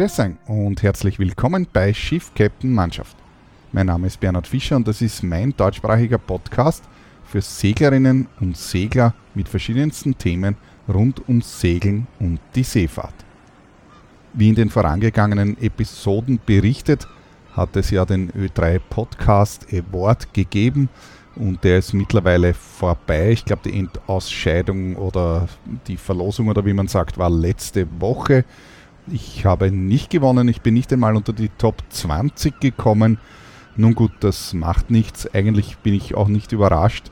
Grüß euch und herzlich willkommen bei Schiff Captain Mannschaft. Mein Name ist Bernhard Fischer und das ist mein deutschsprachiger Podcast für Seglerinnen und Segler mit verschiedensten Themen rund ums Segeln und die Seefahrt. Wie in den vorangegangenen Episoden berichtet, hat es ja den Ö3 Podcast Award gegeben und der ist mittlerweile vorbei. Ich glaube, die Endausscheidung oder die Verlosung oder wie man sagt, war letzte Woche. Ich habe nicht gewonnen, ich bin nicht einmal unter die Top 20 gekommen. Nun gut, das macht nichts. Eigentlich bin ich auch nicht überrascht,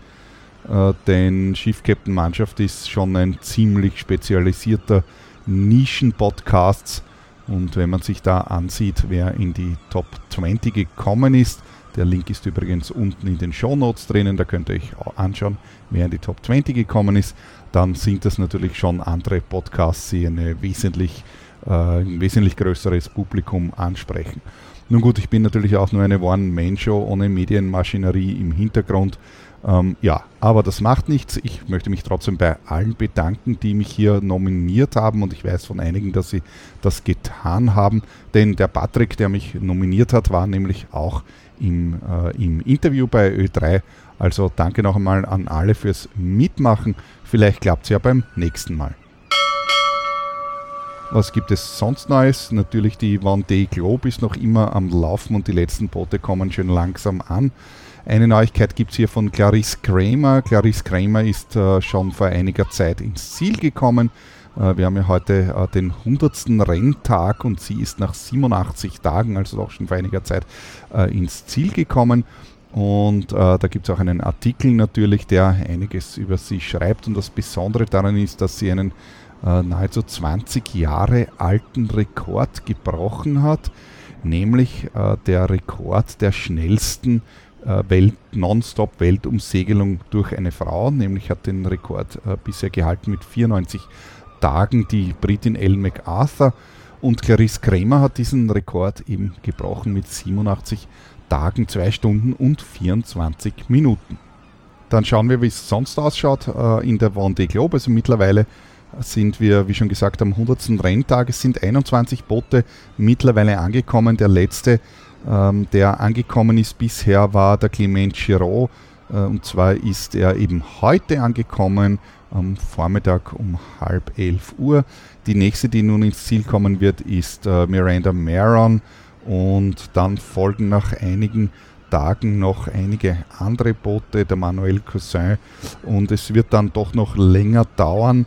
äh, denn Schiffcaptain Mannschaft ist schon ein ziemlich spezialisierter Nischen-Podcast. Und wenn man sich da ansieht, wer in die Top 20 gekommen ist, der Link ist übrigens unten in den Show Notes drinnen, da könnt ihr euch anschauen, wer in die Top 20 gekommen ist. Dann sind das natürlich schon andere Podcasts, die eine wesentlich, äh, ein wesentlich größeres Publikum ansprechen. Nun gut, ich bin natürlich auch nur eine One-Man-Show ohne Medienmaschinerie im Hintergrund. Ähm, ja, aber das macht nichts. Ich möchte mich trotzdem bei allen bedanken, die mich hier nominiert haben und ich weiß von einigen, dass sie das getan haben, denn der Patrick, der mich nominiert hat, war nämlich auch im, äh, im Interview bei Ö3. Also danke noch einmal an alle fürs Mitmachen. Vielleicht klappt es ja beim nächsten Mal. Was gibt es sonst Neues? Natürlich die Vendée Globe ist noch immer am Laufen und die letzten Boote kommen schön langsam an. Eine Neuigkeit gibt es hier von Clarisse Kramer. Clarisse Kramer ist äh, schon vor einiger Zeit ins Ziel gekommen. Äh, wir haben ja heute äh, den 100. Renntag und sie ist nach 87 Tagen, also doch schon vor einiger Zeit, äh, ins Ziel gekommen. Und äh, da gibt es auch einen Artikel natürlich, der einiges über sie schreibt. Und das Besondere daran ist, dass sie einen nahezu 20 Jahre alten Rekord gebrochen hat, nämlich äh, der Rekord der schnellsten Welt, Nonstop-Weltumsegelung durch eine Frau, nämlich hat den Rekord bisher gehalten mit 94 Tagen die Britin Ellen MacArthur und Clarisse Kramer hat diesen Rekord eben gebrochen mit 87 Tagen, 2 Stunden und 24 Minuten. Dann schauen wir, wie es sonst ausschaut äh, in der Vendée Globe. Also mittlerweile sind wir, wie schon gesagt, am 100. Renntag. Es sind 21 Boote mittlerweile angekommen. Der letzte, ähm, der angekommen ist bisher, war der Clement Giraud. Äh, und zwar ist er eben heute angekommen am Vormittag um halb elf Uhr. Die nächste, die nun ins Ziel kommen wird, ist äh, Miranda Maron und dann folgen nach einigen Tagen noch einige andere Boote, der Manuel Cousin und es wird dann doch noch länger dauern.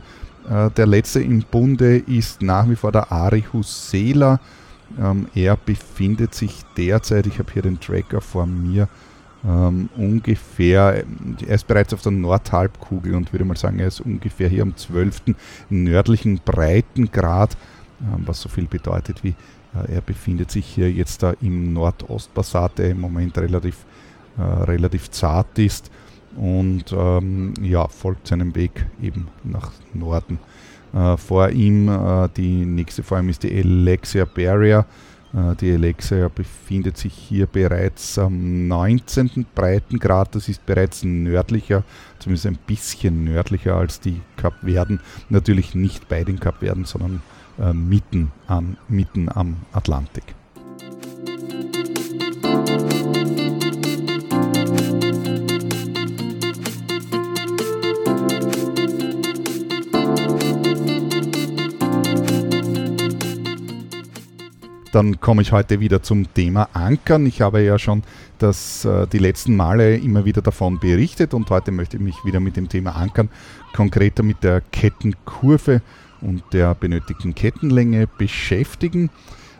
Äh, der letzte im Bunde ist nach wie vor der Ari Husela. Ähm, er befindet sich derzeit, ich habe hier den Tracker vor mir, ähm, ungefähr, er ist bereits auf der Nordhalbkugel und würde mal sagen, er ist ungefähr hier am 12. nördlichen Breitengrad, ähm, was so viel bedeutet wie äh, er befindet sich hier jetzt da im Nordostpassat, der im Moment relativ, äh, relativ zart ist und ähm, ja, folgt seinem Weg eben nach Norden. Äh, vor ihm, äh, die nächste vor ihm ist die Alexia Barrier, äh, die Alexa befindet sich hier bereits am 19. Breitengrad. Das ist bereits nördlicher, zumindest ein bisschen nördlicher als die Kapverden. Natürlich nicht bei den Kapverden, sondern äh, mitten, an, mitten am Atlantik. Dann komme ich heute wieder zum Thema Ankern. Ich habe ja schon das, äh, die letzten Male immer wieder davon berichtet und heute möchte ich mich wieder mit dem Thema Ankern, konkreter mit der Kettenkurve und der benötigten Kettenlänge beschäftigen.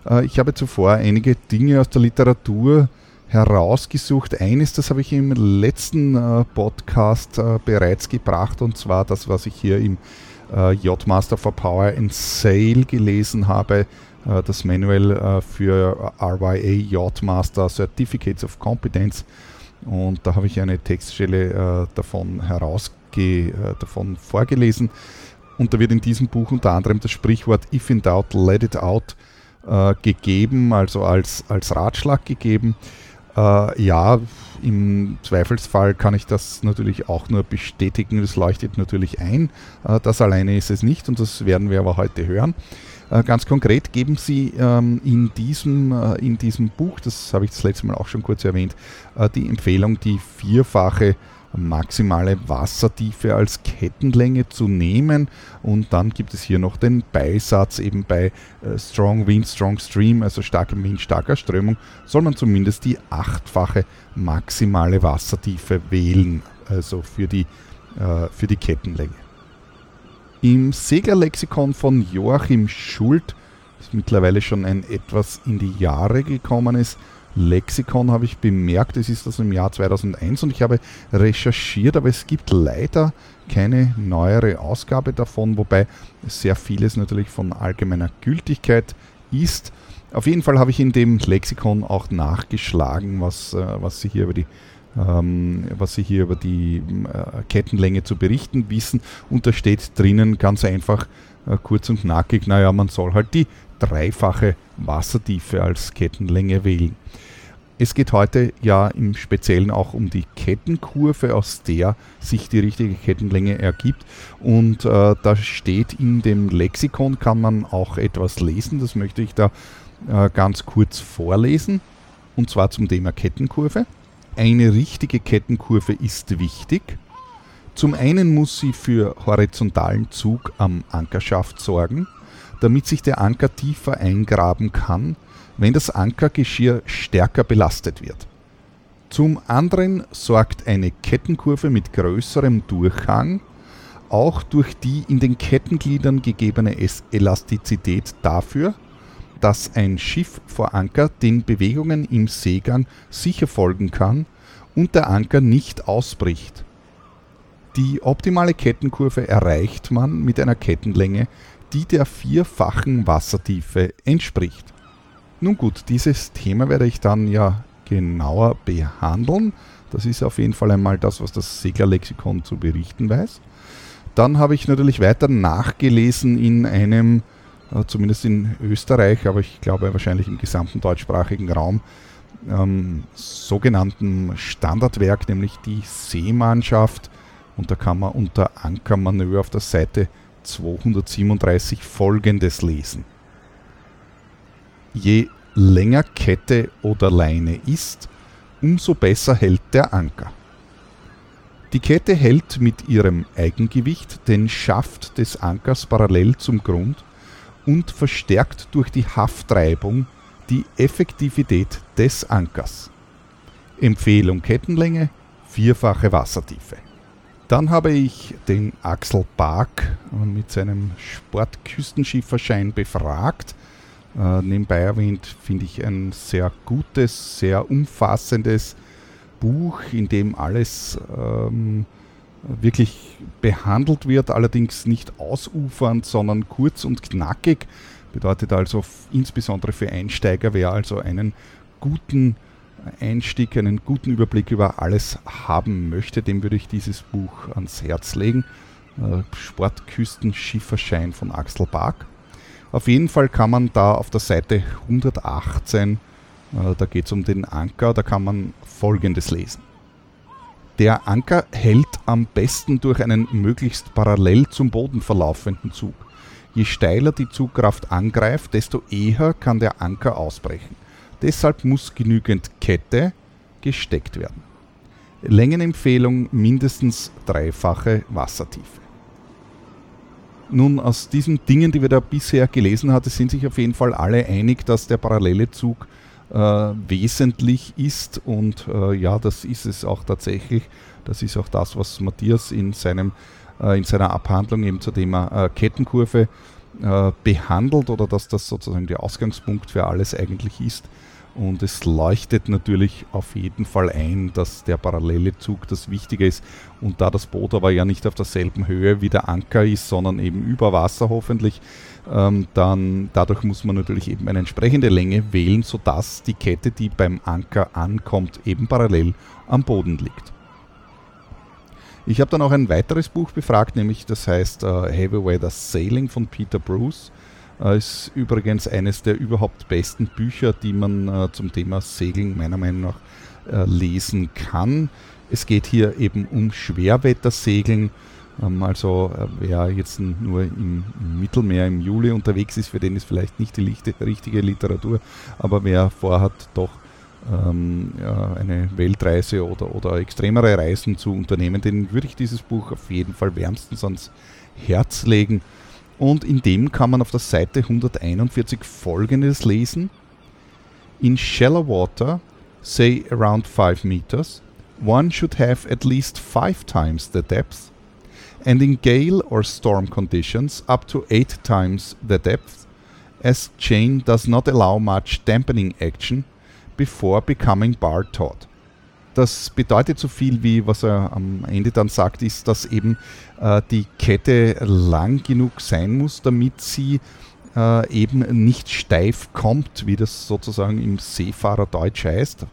Äh, ich habe zuvor einige Dinge aus der Literatur herausgesucht. Eines, das habe ich im letzten äh, Podcast bereits gebracht und zwar das, was ich hier im Yachtmaster for Power and Sail gelesen habe das Manual äh, für RYA Yachtmaster Certificates of Competence. Und da habe ich eine Textstelle äh, davon herausge davon vorgelesen. Und da wird in diesem Buch unter anderem das Sprichwort If in doubt, let it out gegeben, also als, als Ratschlag gegeben. Äh, ja, im Zweifelsfall kann ich das natürlich auch nur bestätigen. Das leuchtet natürlich ein. Äh, das alleine ist es nicht und das werden wir aber heute hören. Äh, ganz konkret geben sie ähm, in, diesem, äh, in diesem Buch, das habe ich das letzte Mal auch schon kurz erwähnt, äh, die Empfehlung, die vierfache maximale Wassertiefe als Kettenlänge zu nehmen. Und dann gibt es hier noch den Beisatz, eben bei Strong Wind, Strong Stream, also starkem Wind, starker Strömung, soll man zumindest die achtfache maximale Wassertiefe wählen, also für die, für die Kettenlänge. Im Seglerlexikon von Joachim Schult, das mittlerweile schon ein etwas in die Jahre gekommen ist, Lexikon habe ich bemerkt, es ist das im Jahr 2001 und ich habe recherchiert, aber es gibt leider keine neuere Ausgabe davon, wobei sehr vieles natürlich von allgemeiner Gültigkeit ist. Auf jeden Fall habe ich in dem Lexikon auch nachgeschlagen, was, äh, was Sie hier über die ähm, was Sie hier über die äh, Kettenlänge zu berichten wissen. Und da steht drinnen ganz einfach, äh, kurz und knackig, naja, man soll halt die dreifache Wassertiefe als Kettenlänge wählen. Es geht heute ja im Speziellen auch um die Kettenkurve, aus der sich die richtige Kettenlänge ergibt. Und äh, da steht in dem Lexikon, kann man auch etwas lesen. Das möchte ich da äh, ganz kurz vorlesen. Und zwar zum Thema Kettenkurve. Eine richtige Kettenkurve ist wichtig. Zum einen muss sie für horizontalen Zug am Ankerschaft sorgen damit sich der Anker tiefer eingraben kann, wenn das Ankergeschirr stärker belastet wird. Zum anderen sorgt eine Kettenkurve mit größerem Durchhang auch durch die in den Kettengliedern gegebene Elastizität dafür, dass ein Schiff vor Anker den Bewegungen im Seegang sicher folgen kann und der Anker nicht ausbricht. Die optimale Kettenkurve erreicht man mit einer Kettenlänge, die der vierfachen Wassertiefe entspricht. Nun gut, dieses Thema werde ich dann ja genauer behandeln. Das ist auf jeden Fall einmal das, was das Seglerlexikon zu berichten weiß. Dann habe ich natürlich weiter nachgelesen in einem, zumindest in Österreich, aber ich glaube wahrscheinlich im gesamten deutschsprachigen Raum, ähm, sogenannten Standardwerk, nämlich die Seemannschaft. Und da kann man unter Ankermanöver auf der Seite 237 folgendes lesen. Je länger Kette oder Leine ist, umso besser hält der Anker. Die Kette hält mit ihrem Eigengewicht den Schaft des Ankers parallel zum Grund und verstärkt durch die Haftreibung die Effektivität des Ankers. Empfehlung Kettenlänge, vierfache Wassertiefe. Dann habe ich den Axel Bark mit seinem Sportküstenschifferschein befragt. Äh, nebenbei erwähnt finde ich ein sehr gutes, sehr umfassendes Buch, in dem alles ähm, wirklich behandelt wird, allerdings nicht ausufernd, sondern kurz und knackig. Bedeutet also insbesondere für Einsteiger, wer also einen guten Einstieg, einen guten Überblick über alles haben möchte, dem würde ich dieses Buch ans Herz legen. Äh, Sportküstenschifferschein von Axel Bark. Auf jeden Fall kann man da auf der Seite 118, äh, da geht es um den Anker, da kann man Folgendes lesen. Der Anker hält am besten durch einen möglichst parallel zum Boden verlaufenden Zug. Je steiler die Zugkraft angreift, desto eher kann der Anker ausbrechen. Deshalb muss genügend Kette gesteckt werden. Längenempfehlung mindestens dreifache Wassertiefe. Nun, aus diesen Dingen, die wir da bisher gelesen hatten, sind sich auf jeden Fall alle einig, dass der parallele Zug äh, wesentlich ist und äh, ja, das ist es auch tatsächlich. Das ist auch das, was Matthias in, seinem, äh, in seiner Abhandlung eben zum Thema äh, Kettenkurve äh, behandelt oder dass das sozusagen der Ausgangspunkt für alles eigentlich ist. Und es leuchtet natürlich auf jeden Fall ein, dass der parallele Zug das Wichtige ist. Und da das Boot aber ja nicht auf derselben Höhe wie der Anker ist, sondern eben über Wasser hoffentlich, ähm, dann dadurch muss man natürlich eben eine entsprechende Länge wählen, sodass die Kette, die beim Anker ankommt, eben parallel am Boden liegt. Ich habe dann auch ein weiteres Buch befragt, nämlich das heißt Heavy Weather Sailing von Peter Bruce. Äh, ist übrigens eines der überhaupt besten Bücher, die man äh, zum Thema Segeln meiner Meinung nach äh, lesen kann. Es geht hier eben um Schwerwettersegeln. Ähm, also äh, wer jetzt nur im, Mittelmeer im Juli unterwegs ist, für den ist vielleicht nicht die richtige Literatur, aber wer vorhat, doch ähm, eine Weltreise oder, oder extremere Reisen zu unternehmen, den würde ich dieses Buch auf jeden Fall wärmstens ans Herz legen. Und in dem kann man auf der Seite 141 folgendes lesen. In shallow water, say around 5 meters, one should have at least 5 times the depth and in gale or storm conditions up to 8 times the depth, as chain does not allow much dampening action before becoming bar taut. Das bedeutet so viel wie, was er am Ende dann sagt, ist, dass eben äh, die Kette lang genug sein muss, damit sie äh, eben nicht steif kommt, wie das sozusagen im Seefahrerdeutsch heißt,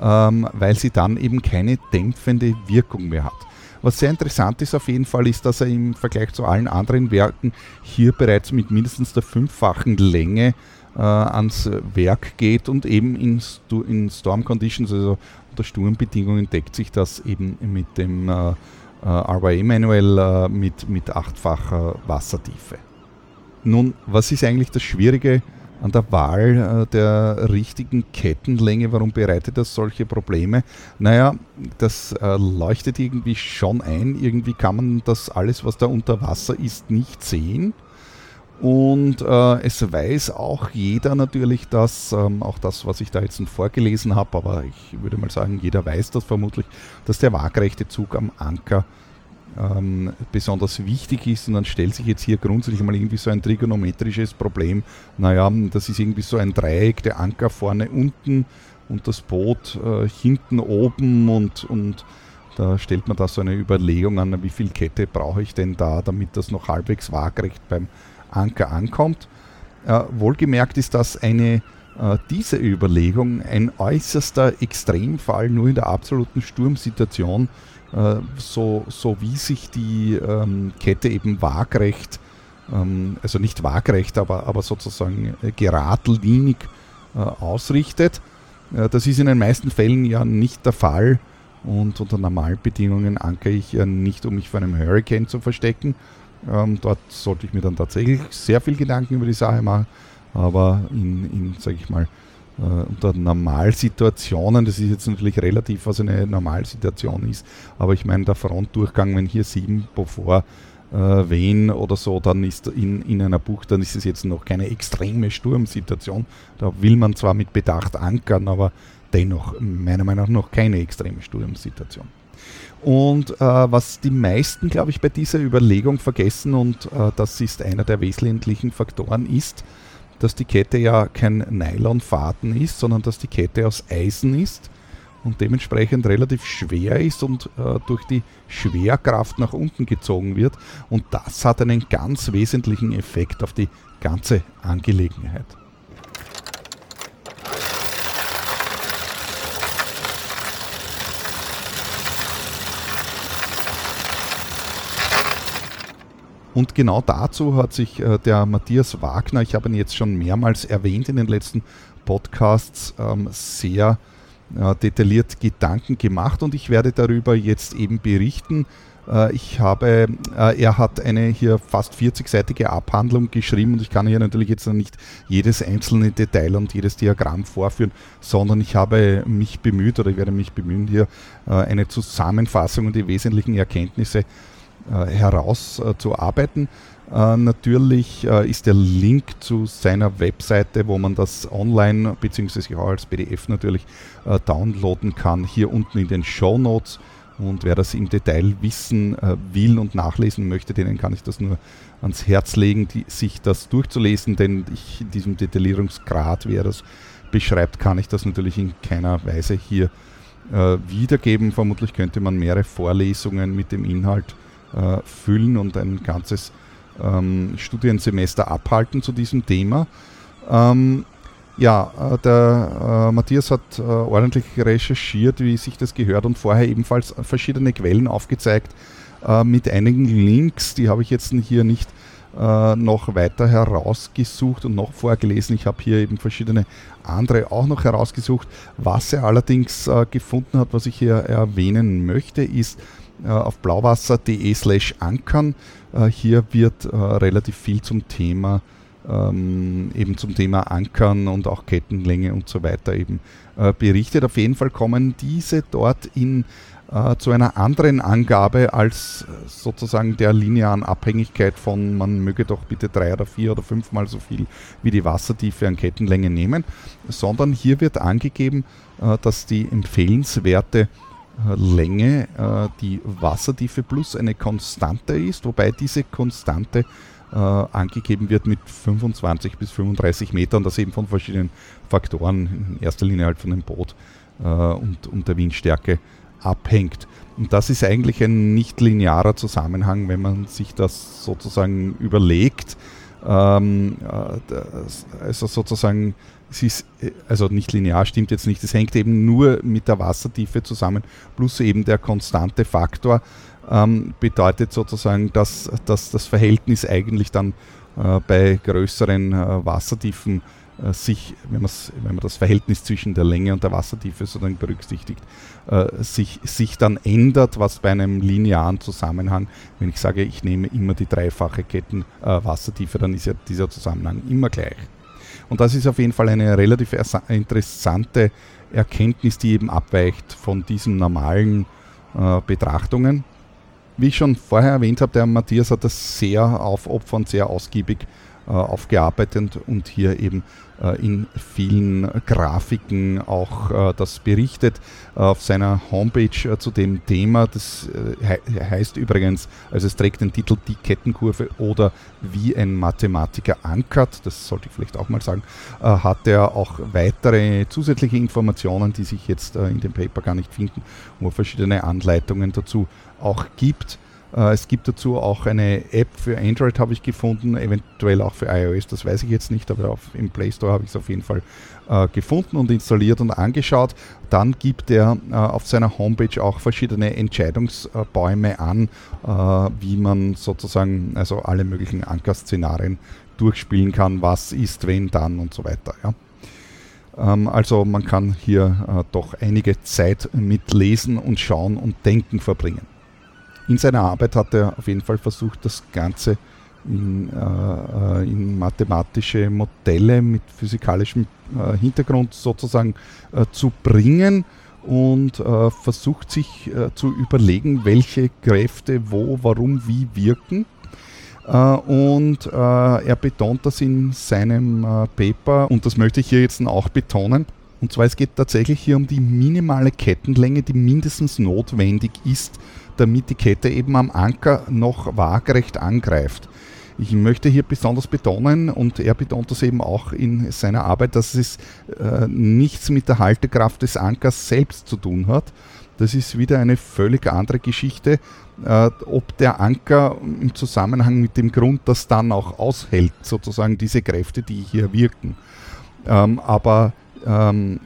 ähm, weil sie dann eben keine dämpfende Wirkung mehr hat. Was sehr interessant ist auf jeden Fall, ist, dass er im Vergleich zu allen anderen Werken hier bereits mit mindestens der fünffachen Länge äh, ans Werk geht und eben in, Stu in Storm Conditions, also unter Sturmbedingungen, deckt sich das eben mit dem äh, äh, RYA-Manual äh, mit, mit achtfacher Wassertiefe. Nun, was ist eigentlich das Schwierige an der Wahl äh, der richtigen Kettenlänge, warum bereitet das solche Probleme? Naja, das äh, leuchtet irgendwie schon ein. Irgendwie kann man das alles, was da unter Wasser ist, nicht sehen. Und äh, es weiß auch jeder natürlich, dass ähm, auch das, was ich da jetzt vorgelesen habe, aber ich würde mal sagen, jeder weiß das vermutlich, dass der waagrechte Zug am Anker ähm, besonders wichtig ist. Und dann stellt sich jetzt hier grundsätzlich mal irgendwie so ein trigonometrisches Problem. Naja, das ist irgendwie so ein Dreieck, der Anker vorne unten und das Boot äh, hinten oben und, und da stellt man da so eine Überlegung an, wie viel Kette brauche ich denn da, damit das noch halbwegs waagrecht beim Anker ankommt. Äh, wohlgemerkt ist das eine äh, diese Überlegung ein äußerster Extremfall nur in der absoluten Sturmsituation äh, so, so wie sich die ähm, Kette eben waagrecht, ähm, also nicht waagrecht, aber, aber sozusagen äh, geradlinig äh, ausrichtet. Äh, das ist in den meisten Fällen ja nicht der Fall und unter Normalbedingungen ankere ich ja nicht, um mich vor einem Hurricane zu verstecken. Ähm, dort sollte ich mir dann tatsächlich sehr viel Gedanken über die Sache machen, aber in, in sage ich mal, unter Normalsituationen, das ist jetzt natürlich relativ, was eine Normalsituation ist, aber ich meine, der Frontdurchgang, wenn hier 7 Beaufort äh, wehen oder so, dann ist in, in einer Bucht, dann ist es jetzt noch keine extreme Sturmsituation. Da will man zwar mit Bedacht ankern, aber dennoch meiner Meinung nach noch keine extreme Sturmsituation. Und äh, was die meisten, glaube ich, bei dieser Überlegung vergessen, und äh, das ist einer der wesentlichen Faktoren, ist, dass die Kette ja kein Nylonfaden ist, sondern dass die Kette aus Eisen ist und dementsprechend relativ schwer ist und äh, durch die Schwerkraft nach unten gezogen wird. Und das hat einen ganz wesentlichen Effekt auf die ganze Angelegenheit. Und genau dazu hat sich äh, der Matthias Wagner, ich habe ihn jetzt schon mehrmals erwähnt in den letzten Podcasts, ähm, sehr äh, detailliert Gedanken gemacht und ich werde darüber jetzt eben berichten. Äh, ich habe, äh, er hat eine hier fast 40-seitige Abhandlung geschrieben und ich kann hier natürlich jetzt noch nicht jedes einzelne Detail und jedes Diagramm vorführen, sondern ich habe mich bemüht oder ich werde mich bemühen, hier äh, eine Zusammenfassung und die wesentlichen Erkenntnisse äh, herauszuarbeiten. Äh, natürlich äh, ist der Link zu seiner Webseite, wo man das online bzw. auch als PDF natürlich downloaden kann, hier unten in den Show Notes. Und wer das im Detail wissen will und nachlesen möchte, denen kann ich das nur ans Herz legen, die, sich das durchzulesen, denn ich, in diesem Detaillierungsgrad, wie er das beschreibt, kann ich das natürlich in keiner Weise hier äh, wiedergeben. Vermutlich könnte man mehrere Vorlesungen mit dem Inhalt äh, füllen und ein ganzes ähm, Studiensemester abhalten zu diesem Thema. Ähm, ja, äh, der äh, Matthias hat äh, ordentlich recherchiert, wie sich das gehört und vorher ebenfalls verschiedene Quellen aufgezeigt äh, mit einigen Links, die habe ich jetzt hier nicht äh, noch weiter herausgesucht und noch vorgelesen. Ich habe hier eben verschiedene andere auch noch herausgesucht. Was er allerdings gefunden hat, was ich hier erwähnen möchte, ist, auf blauwasser.de slash ankern. Äh, hier wird äh, relativ viel zum Thema ähm, eben zum Thema Ankern und auch Kettenlänge und so weiter eben äh, berichtet. Auf jeden Fall kommen diese dort in äh, zu einer anderen Angabe als äh, sozusagen der linearen Abhängigkeit von, man möge doch bitte drei oder vier oder fünfmal so viel wie die Wassertiefe an Kettenlänge nehmen, sondern hier wird angegeben, äh, dass die empfehlenswerte Länge die Wassertiefe plus eine Konstante ist, wobei diese Konstante angegeben wird mit 25 bis 35 Metern, das eben von verschiedenen Faktoren, in erster Linie halt von dem Boot und, und der Windstärke abhängt. Und das ist eigentlich ein nicht linearer Zusammenhang, wenn man sich das sozusagen überlegt. Ähm, äh, also sozusagen, es ist, also nicht linear stimmt jetzt nicht, es hängt eben nur mit der Wassertiefe zusammen, plus eben der konstante Faktor ähm, bedeutet sozusagen, dass, dass das Verhältnis eigentlich dann äh, bei größeren äh, Wassertiefen äh, sich, wenn, wenn man das Verhältnis zwischen der Länge und der Wassertiefe sozusagen berücksichtigt, äh, sich, sich dann ändert, was bei einem linearen Zusammenhang, wenn ich sage, ich nehme immer die dreifache Ketten äh, Wassertiefe, dann ist ja dieser Zusammenhang immer gleich. Und das ist auf jeden Fall eine relativ interessante Erkenntnis, die eben abweicht von diesen normalen äh, Betrachtungen. Wie ich schon vorher erwähnt habe, der Matthias hat das sehr aufopfernd, sehr ausgiebig aufgearbeitet und hier eben äh, in vielen Grafiken auch äh, das berichtet auf seiner Homepage zu dem Thema. Das heißt übrigens, also es trägt den Titel Die Kettenkurve oder wie ein Mathematiker ankert, das sollte ich vielleicht auch mal sagen, hat er auch weitere zusätzliche Informationen, die sich jetzt in dem Paper gar nicht finden, wo er verschiedene Anleitungen dazu auch gibt. Äh, es gibt dazu auch eine App für Android, habe ich gefunden, eventuell auch für iOS, das weiß ich jetzt nicht, aber auf, im Play Store habe ich es auf jeden Fall äh, gefunden und installiert und angeschaut. Dann gibt er äh, auf seiner Homepage auch verschiedene Entscheidungsbäume an, äh, wie man sozusagen also alle möglichen Ankerszenarien durchspielen kann, was ist, wenn, dann und so weiter. Ja. Ähm, also man kann hier äh, doch einige Zeit mit Lesen und Schauen und Denken verbringen in seiner Arbeit hat er auf jeden Fall versucht, das Ganze in, äh, äh, in mathematische Modelle mit physikalischem äh, Hintergrund sozusagen äh, zu bringen und äh, versucht sich äh, zu überlegen, welche Kräfte wo, warum, wie wirken. und er betont das in seinem Paper und das möchte ich hier jetzt auch betonen. Und zwar es geht tatsächlich hier um die minimale Kettenlänge, die mindestens notwendig ist, damit die Kette eben am Anker noch waagerecht angreift. Ich möchte hier besonders betonen, und er betont das eben auch in seiner Arbeit, dass es äh, nichts mit der Haltekraft des Ankers selbst zu tun hat. Das ist wieder eine völlig andere Geschichte, äh, ob der Anker im Zusammenhang mit dem Grund das dann auch aushält, sozusagen diese Kräfte, die hier wirken. Ähm, aber ähm,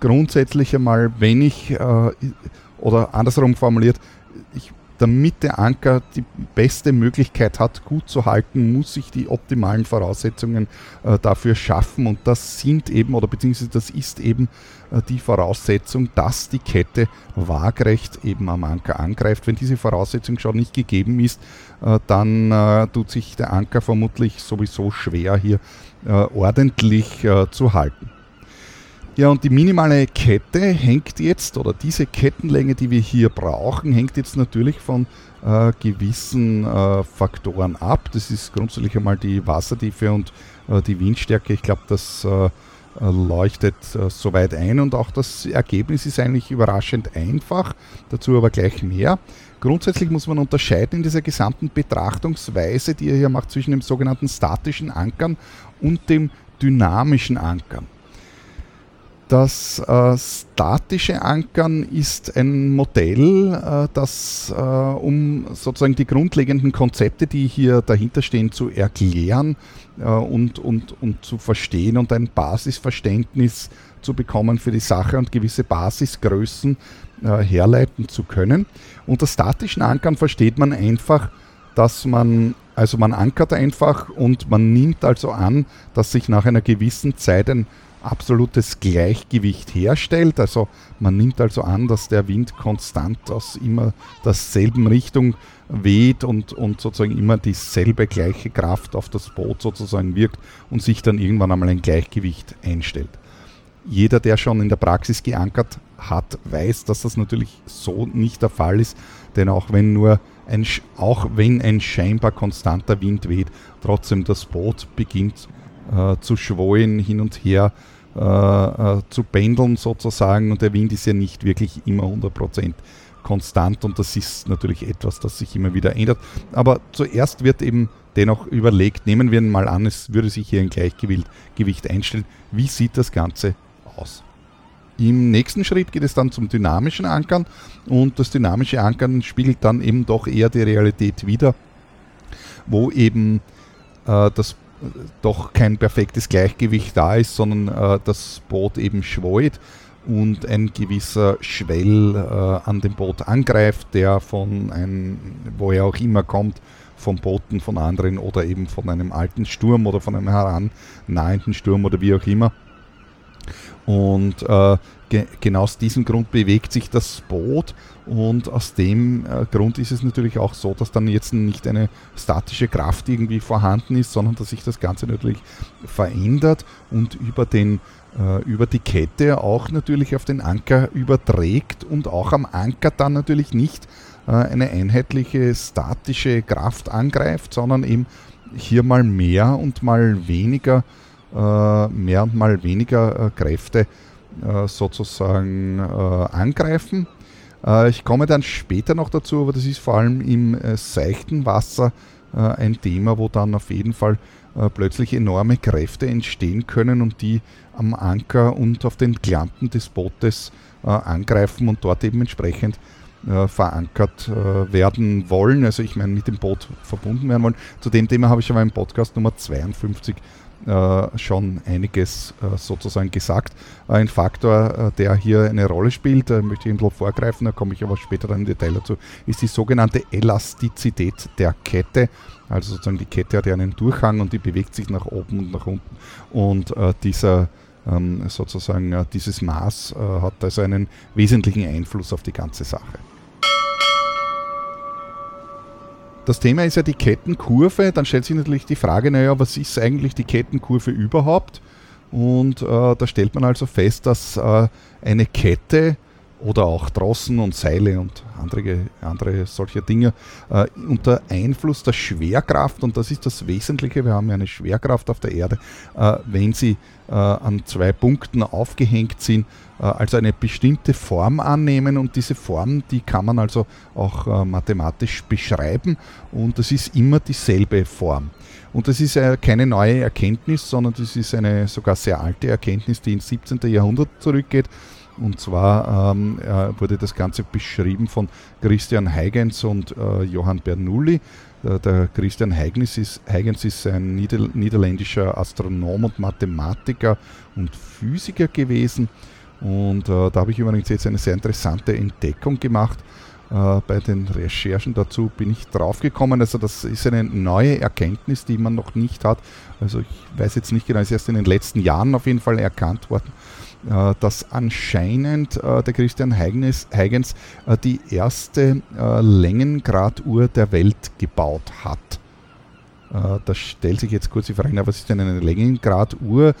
grundsätzlich einmal, wenn ich, äh, oder andersrum formuliert, ich, damit der Anker die beste Möglichkeit hat, gut zu halten, muss ich die optimalen Voraussetzungen äh, dafür schaffen. Und das sind eben, oder beziehungsweise das ist eben äh, die Voraussetzung, dass die Kette waagrecht eben am Anker angreift. Wenn diese Voraussetzung schon nicht gegeben ist, äh, dann äh, tut sich der Anker vermutlich sowieso schwer, hier äh, ordentlich äh, zu halten. Ja, und die minimale Kette hängt jetzt, oder diese Kettenlänge, die wir hier brauchen, hängt jetzt natürlich von äh, gewissen äh, Faktoren ab. Das ist grundsätzlich einmal die Wassertiefe und äh, die Windstärke. Ich glaube, das äh, leuchtet äh, soweit ein und auch das Ergebnis ist eigentlich überraschend einfach. Dazu aber gleich mehr. Grundsätzlich muss man unterscheiden in dieser gesamten Betrachtungsweise, die er hier macht, zwischen dem sogenannten statischen Ankern und dem dynamischen Ankern. Das äh, statische Ankern ist ein Modell, äh, das, äh, um sozusagen die grundlegenden Konzepte, die hier dahinter stehen, zu erklären äh, und, und, und zu verstehen und ein Basisverständnis zu bekommen für die Sache und gewisse Basisgrößen äh, herleiten zu können. Unter statischen Ankern versteht man einfach, dass man, also man ankert einfach und man nimmt also an, dass sich nach einer gewissen Zeit ein absolutes Gleichgewicht herstellt. Also man nimmt also an, dass der Wind konstant aus immer derselben Richtung weht und, und sozusagen immer dieselbe gleiche Kraft auf das Boot sozusagen wirkt und sich dann irgendwann einmal ein Gleichgewicht einstellt. Jeder, der schon in der Praxis geankert hat, weiß, dass das natürlich so nicht der Fall ist, denn auch wenn nur ein, auch wenn ein scheinbar konstanter Wind weht, trotzdem das Boot beginnt äh, zu schwollen, hin und her zu pendeln sozusagen und der Wind ist ja nicht wirklich immer 100% konstant und das ist natürlich etwas, das sich immer wieder ändert. Aber zuerst wird eben dennoch überlegt, nehmen wir mal an, es würde sich hier ein Gleichgewicht einstellen. Wie sieht das Ganze aus? Im nächsten Schritt geht es dann zum dynamischen Ankern und das dynamische Ankern spiegelt dann eben doch eher die Realität wider, wo eben äh, das doch kein perfektes Gleichgewicht da ist, sondern äh, das Boot eben schwollt und ein gewisser Schwell äh, an dem Boot angreift, der von einem, woher auch immer kommt, vom Booten von anderen oder eben von einem alten Sturm oder von einem herannahenden Sturm oder wie auch immer. Und äh, ge genau aus diesem Grund bewegt sich das Boot und aus dem äh, Grund ist es natürlich auch so, dass dann jetzt nicht eine statische Kraft irgendwie vorhanden ist, sondern dass sich das Ganze natürlich verändert und über, den, äh, über die Kette auch natürlich auf den Anker überträgt und auch am Anker dann natürlich nicht äh, eine einheitliche statische Kraft angreift, sondern eben hier mal mehr und mal weniger äh, mehr und mal weniger Kräfte sozusagen angreifen. ich komme dann später noch dazu, aber das ist vor allem im seichten Wasser ein Thema, wo dann auf jeden Fall plötzlich enorme Kräfte entstehen können und die am Anker und auf den Klampen des Bootes angreifen und dort eben entsprechend verankert werden wollen, also ich meine mit dem Boot verbunden werden wollen. Zu dem Thema habe ich aber im Podcast Nummer 52 äh, schon einiges äh, sozusagen gesagt. Ein Faktor, äh, der hier eine Rolle spielt, möchte ich ein bisschen vorgreifen, da komme ich aber später im Detail dazu, ist die sogenannte Elastizität der Kette. Also sozusagen die Kette hat ja einen Durchhang und die bewegt sich nach oben und nach unten. Und dieser ähm, sozusagen dieses Maß hat also einen wesentlichen Einfluss auf die ganze Sache. Das Thema ist ja die Kettenkurve. Dann stellt sich natürlich die Frage, naja, was ist eigentlich die Kettenkurve überhaupt? Und äh, da stellt man also fest, dass äh, eine Kette oder auch Trossen und Seile und andere, andere solche Dinge äh, unter Einfluss der Schwerkraft, und das ist das Wesentliche, wir haben ja eine Schwerkraft auf der Erde, äh, wenn sie äh, an zwei Punkten aufgehängt sind, äh, also eine bestimmte Form annehmen und diese Form, die kann man also auch äh, mathematisch beschreiben und das ist immer dieselbe Form. Und das ist keine neue Erkenntnis, sondern das ist eine sogar sehr alte Erkenntnis, die ins 17. Jahrhundert zurückgeht. Und zwar ähm, äh, wurde das Ganze beschrieben von Christian Huygens und äh, Johann Bernoulli. Äh, der Christian Huygens ist, Huygens ist ein Nieder niederländischer Astronom und Mathematiker und Physiker gewesen. Und äh, da habe ich übrigens jetzt eine sehr interessante Entdeckung gemacht. Äh, bei den Recherchen dazu bin ich draufgekommen. Also das ist eine neue Erkenntnis, die man noch nicht hat. Also ich weiß jetzt nicht genau, ist erst in den letzten Jahren auf jeden Fall erkannt worden. Äh, dass anscheinend äh, der Christian Huygens, Huygens äh, die erste Längengraduhr der Welt gebaut hat. Da stellt sich jetzt kurz die Frage, was ist denn eine Längengraduhr?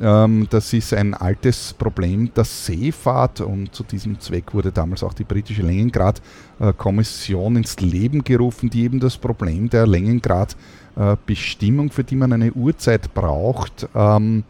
Ähm, das ist ein altes Problem der Seefahrt und zu diesem Zweck wurde damals auch die britische Längengrad-Kommission ins Leben gerufen, die eben das Problem der Längengrad-Bestimmung, für die man eine Uhrzeit braucht, ähm,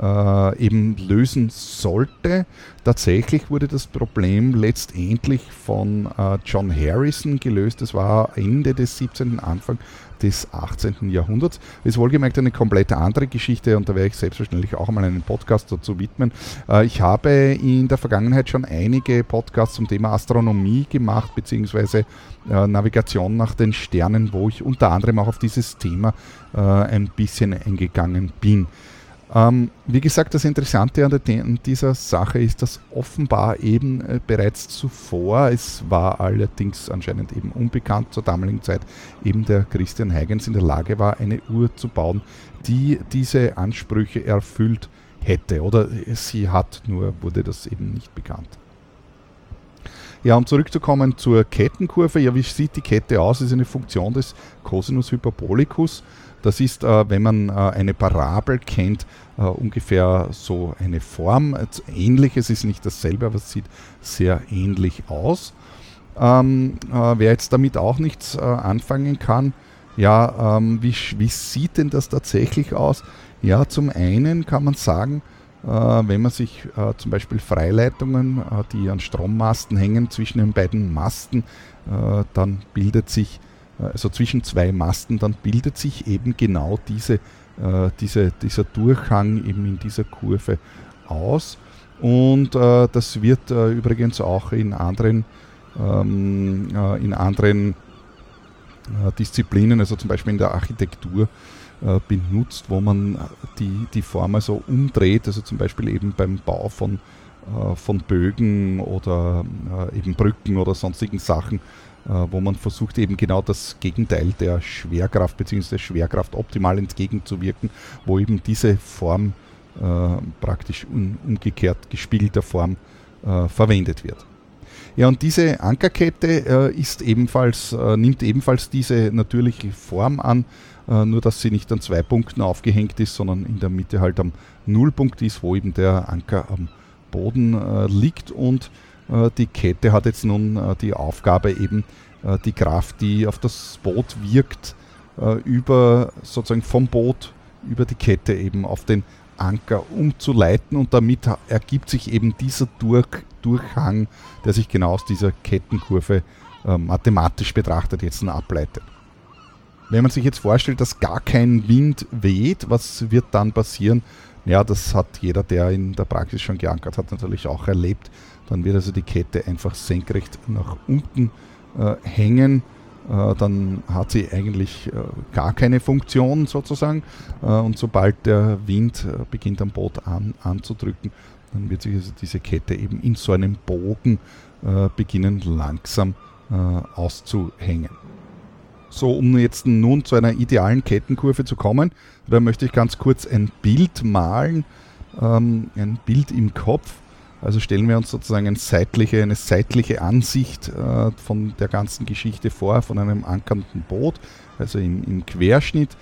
äh, eben lösen sollte. Tatsächlich wurde das Problem letztendlich von äh, John Harrison gelöst. Das war Ende des 17., Anfang des 18. Jahrhunderts. Ist wohlgemerkt eine komplett andere Geschichte und da werde ich selbstverständlich auch einmal einen Podcast dazu widmen. Äh, ich habe in der Vergangenheit schon einige Podcasts zum Thema Astronomie gemacht, beziehungsweise äh, Navigation nach den Sternen, wo ich unter anderem auch auf dieses Thema äh, ein bisschen eingegangen bin. Ähm, wie gesagt, das Interessante an, der, an, dieser Sache ist, dass offenbar eben äh, bereits zuvor, es war allerdings anscheinend eben unbekannt zur damaligen Zeit, eben der Christian Huygens in der Lage war, eine Uhr zu bauen, die diese Ansprüche erfüllt hätte oder sie hat, nur wurde das eben nicht bekannt. Ja, um zurückzukommen zur Kettenkurve, ja, wie sieht die Kette aus? Das ist eine Funktion des Cosinus Hyperbolicus. Das ist, äh, wenn man äh, eine Parabel kennt, äh, ungefähr so eine Form. Ähnliches ist nicht dasselbe, aber es sieht sehr ähnlich aus. Ähm, äh, wer jetzt damit auch nichts äh, anfangen kann, ja, ähm, wie, wie sieht denn das tatsächlich aus? Ja, zum einen kann man sagen, äh, wenn man sich äh, zum Beispiel Freileitungen, äh, die an Strommasten hängen, zwischen den beiden Masten, dann bildet sich, also zwischen zwei Masten, dann bildet sich eben genau diese, diese, dieser Durchhang eben in dieser Kurve aus. Und das wird übrigens auch in anderen, ähm, in anderen Disziplinen, also zum Beispiel in der Architektur, äh, benutzt, wo man die, die Form also umdreht, also zum Beispiel eben beim Bau von, äh, von Bögen oder äh, eben Brücken oder sonstigen Sachen, wo man versucht eben genau das Gegenteil der Schwerkraft bzw. der Schwerkraft optimal entgegenzuwirken, wo eben diese Form praktisch umgekehrt gespiegelter Form verwendet wird. Ja, und diese Ankerkette ist ebenfalls, nimmt ebenfalls diese natürliche Form an, äh, nur dass sie nicht an zwei Punkten aufgehängt ist, sondern in der Mitte halt am Nullpunkt ist, wo eben der Anker am Boden äh, liegt und äh, die Kette hat jetzt nun die Aufgabe eben die Kraft, die auf das Boot wirkt, über sozusagen vom Boot über die Kette eben auf den Anker umzuleiten und damit ergibt sich eben dieser Durch, Durchhang, der sich genau aus dieser Kettenkurve äh, mathematisch betrachtet jetzt ableitet. Wenn man sich jetzt vorstellt, dass gar kein Wind weht, was wird dann passieren? Ja, das hat jeder, der in der Praxis schon geankert hat, natürlich auch erlebt. Dann wird also die Kette einfach senkrecht nach unten äh, hängen. Äh, dann hat sie eigentlich äh, gar keine Funktion sozusagen. Äh, und sobald der Wind äh, beginnt am Boot an, anzudrücken, dann wird sich also diese Kette eben in so einem Bogen äh, beginnen langsam auszuhängen. So, um jetzt nun zu einer idealen Kettenkurve zu kommen, da möchte ich ganz kurz ein Bild malen, ähm, ein Bild im Kopf. Also stellen wir uns sozusagen eine seitliche, eine seitliche Ansicht äh, von der ganzen Geschichte vor, von einem ankernden Boot, also im, im Querschnitt.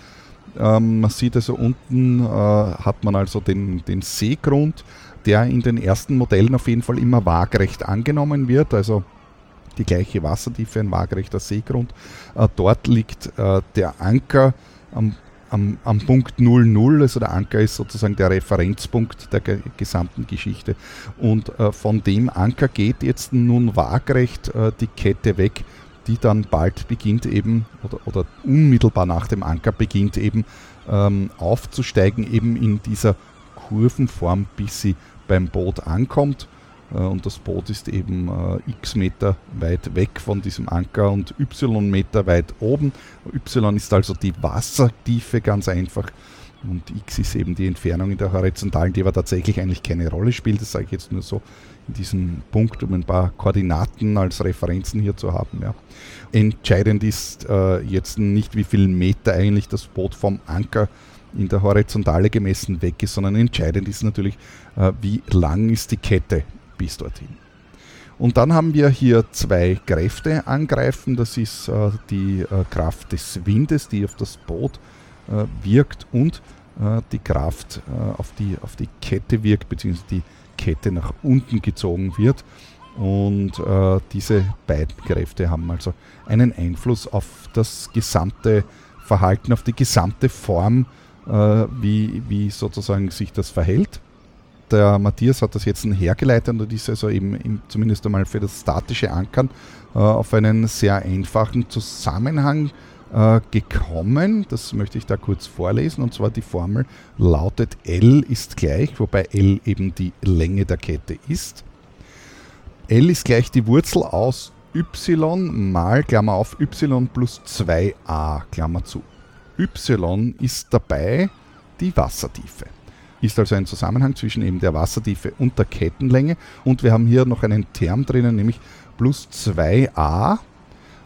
Ähm, man sieht also unten äh, hat man also den, den Seegrund, der in den ersten Modellen auf jeden Fall immer waagerecht angenommen wird. Also die gleiche Wassertiefe, ein waagerechter Seegrund. Äh, dort liegt äh, der Anker am, am, am Punkt 00, also der Anker ist sozusagen der Referenzpunkt der ge gesamten Geschichte. Und äh, von dem Anker geht jetzt nun waagerecht äh, die Kette weg, die dann bald beginnt eben, oder, oder unmittelbar nach dem Anker beginnt eben ähm, aufzusteigen, eben in dieser Kurvenform, bis sie beim Boot ankommt. Äh, und das Boot ist eben äh, x Meter weit weg von diesem Anker und y Meter weit oben. Y ist also die Wassertiefe ganz einfach und x ist eben die Entfernung in der horizontalen, die aber tatsächlich eigentlich keine Rolle spielt. Das sage ich jetzt nur so in diesem Punkt, um ein paar Koordinaten als Referenzen hier zu haben. Ja. Entscheidend ist äh, jetzt nicht, wie viel Meter eigentlich das Boot vom Anker in der Horizontale gemessen weg ist, sondern entscheidend ist natürlich, äh, wie lang ist die Kette bis dorthin. Und dann haben wir hier zwei Kräfte angreifen. Das ist äh, die äh, Kraft des Windes, die auf das Boot äh, wirkt und äh, die Kraft äh, auf, die, auf die Kette wirkt, beziehungsweise die Kette nach unten gezogen wird. Und äh, diese beiden Kräfte haben also einen Einfluss auf das gesamte Verhalten, auf die gesamte Form, wie, wie sozusagen sich das verhält der Matthias hat das jetzt hergeleitet und ist also eben im, zumindest einmal für das statische Ankern äh, auf einen sehr einfachen Zusammenhang äh, gekommen. Das möchte ich da kurz vorlesen. Und zwar die Formel lautet L ist gleich, wobei L eben die Länge der Kette ist. L ist gleich die Wurzel aus y mal, Klammer auf, y plus 2a, Klammer zu. y ist dabei die Wassertiefe ist also ein Zusammenhang zwischen eben der Wassertiefe und der Kettenlänge. Und wir haben hier noch einen Term drinnen, nämlich plus 2a.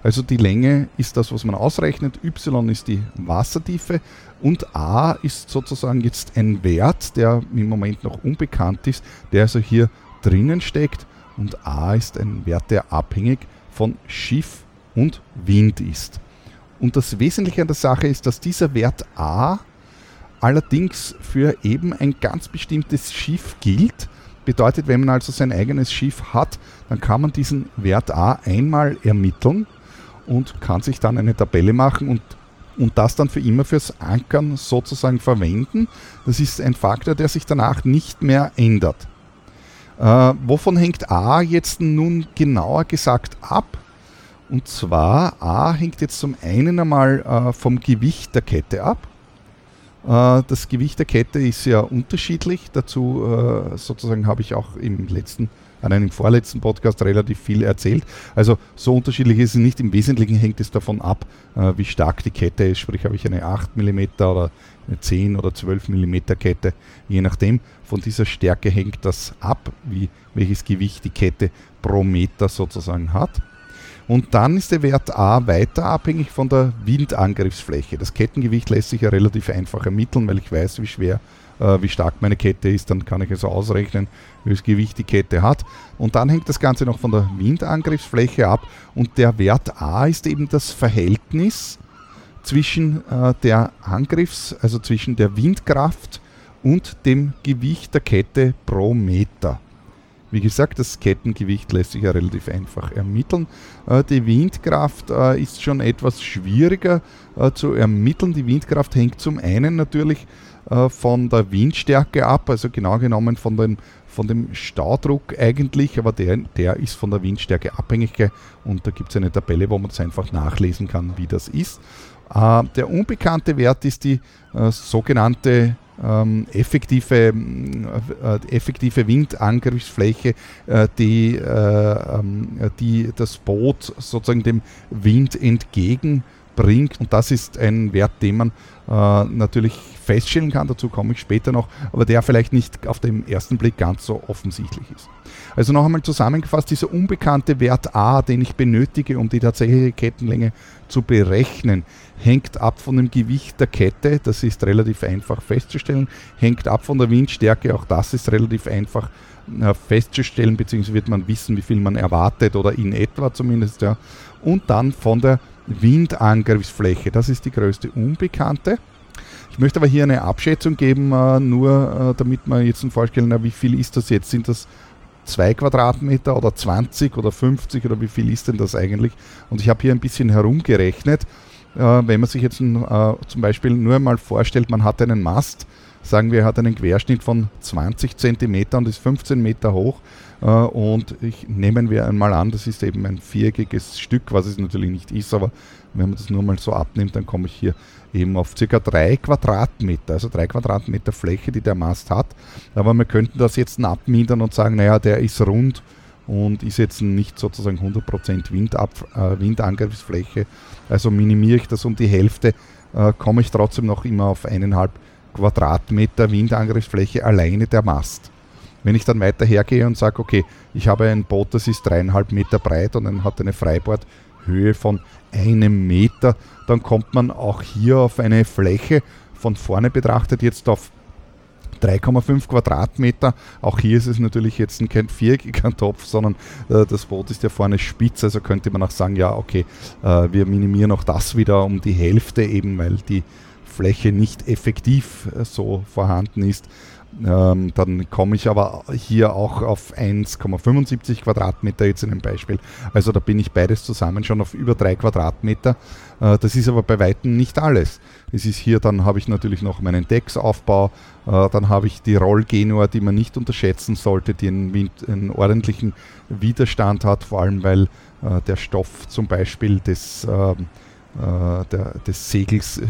Also die Länge ist das, was man ausrechnet, y ist die Wassertiefe und a ist sozusagen jetzt ein Wert, der im Moment noch unbekannt ist, der also hier drinnen steckt und a ist ein Wert, der abhängig von Schiff und Wind ist. Und das Wesentliche an der Sache ist, dass dieser Wert a allerdings für eben ein ganz bestimmtes Schiff gilt. Bedeutet, wenn man also sein eigenes Schiff hat, dann kann man diesen Wert a einmal ermitteln und kann sich dann eine Tabelle machen und, und das dann für immer fürs Ankern sozusagen verwenden. Das ist ein Faktor, der sich danach nicht mehr ändert. Äh, wovon hängt A jetzt nun genauer gesagt ab? Und zwar A hängt jetzt zum einen einmal äh, vom Gewicht der Kette ab. Äh, das Gewicht der Kette ist ja unterschiedlich. Dazu äh, sozusagen habe ich auch im letzten an einem vorletzten Podcast relativ viel erzählt. Also so unterschiedlich ist es nicht. Im Wesentlichen hängt es davon ab, äh, wie stark die Kette ist. Sprich, habe ich eine 8 mm oder eine 10 oder 12 mm Kette. Je nachdem, von dieser Stärke hängt das ab, wie, welches Gewicht die Kette pro Meter sozusagen hat. Und dann ist der Wert A weiter abhängig von der Windangriffsfläche. Das Kettengewicht lässt sich ja relativ einfach ermitteln, weil ich weiß, wie schwer äh, wie stark meine Kette ist, dann kann ich also ausrechnen, wie das Gewicht die Kette hat. Und dann hängt das Ganze noch von der Windangriffsfläche ab und der Wert A ist eben das Verhältnis zwischen äh, der Angriffs-, also zwischen der Windkraft und dem Gewicht der Kette pro Meter. Wie gesagt, das Kettengewicht lässt sich ja relativ einfach ermitteln. Äh, die Windkraft äh, ist schon etwas schwieriger äh, zu ermitteln. Die Windkraft hängt zum einen natürlich von der Windstärke ab, also genau genommen von dem, von dem Staudruck eigentlich, aber der, der ist von der Windstärke abhängig und da gibt es eine Tabelle, wo man das einfach nachlesen kann, wie das ist. Der unbekannte Wert ist die sogenannte ähm, effektive, äh, effektive Windangriffsfläche, äh, die, äh, ähm, die das Boot sozusagen dem Wind entgegenbringt. Und das ist ein Wert, den man äh, natürlich feststellen kann, dazu komme ich später noch, aber der vielleicht nicht auf den ersten Blick ganz so offensichtlich ist. Also noch einmal zusammengefasst, dieser unbekannte Wert A, den ich benötige, um die tatsächliche Kettenlänge zu berechnen, hängt ab von dem Gewicht der Kette, das ist relativ einfach festzustellen, hängt ab von der Windstärke, auch das ist relativ einfach äh, festzustellen, beziehungsweise wird man wissen, wie viel man erwartet oder in etwa zumindest, ja. Und dann von der Windangriffsfläche, das ist die größte Unbekannte. Ich möchte aber hier eine Abschätzung geben, äh, nur äh, damit man jetzt vorstellen, wie viel ist das jetzt? Sind das 2 Quadratmeter oder 20 oder 50 oder wie viel ist denn das eigentlich? Und ich habe hier ein bisschen herumgerechnet. Äh, wenn man sich jetzt zum Beispiel nur einmal vorstellt, man hat einen Mast, sagen wir, er hat einen Querschnitt von 20 cm und ist 15 Meter hoch. Und ich nehmen wir einmal an, das ist eben ein viereckiges Stück, was es natürlich nicht ist, aber wenn man das nur mal so abnimmt, dann komme ich hier eben auf ca. 3 Quadratmeter, also 3 Quadratmeter Fläche, die der Mast hat. Aber wir könnten das jetzt abmindern und sagen, naja, der ist rund und ist jetzt nicht sozusagen 100% Windab, äh, Windangriffsfläche. Also minimiere ich das um die Hälfte, äh, komme ich trotzdem noch immer auf eineinhalb Quadratmeter Windangriffsfläche alleine der Mast. Wenn ich dann weiter hergehe und sage, okay, ich habe ein Boot, das ist dreieinhalb Meter breit und dann hat eine Freibordhöhe von einem Meter, dann kommt man auch hier auf eine Fläche von vorne betrachtet jetzt auf 3,5 Quadratmeter. Auch hier ist es natürlich jetzt kein viereckiger Topf, sondern äh, das Boot ist ja vorne spitz, also könnte man auch sagen, ja, okay, äh, wir minimieren auch das wieder um die Hälfte eben, weil die Fläche nicht effektiv äh, so vorhanden ist. Ähm, dann komme ich aber hier auch auf 1,75 Quadratmeter jetzt in einem Beispiel. Also da bin ich beides zusammen schon auf über 3 Quadratmeter. Äh, das ist aber bei weitem nicht alles. Es ist hier, dann habe ich natürlich noch meinen Decksaufbau, äh, dann habe ich die Rollgenua, die man nicht unterschätzen sollte, die einen, einen ordentlichen Widerstand hat, vor allem weil der Stoff zum Beispiel des, ähm, äh, der, des Segels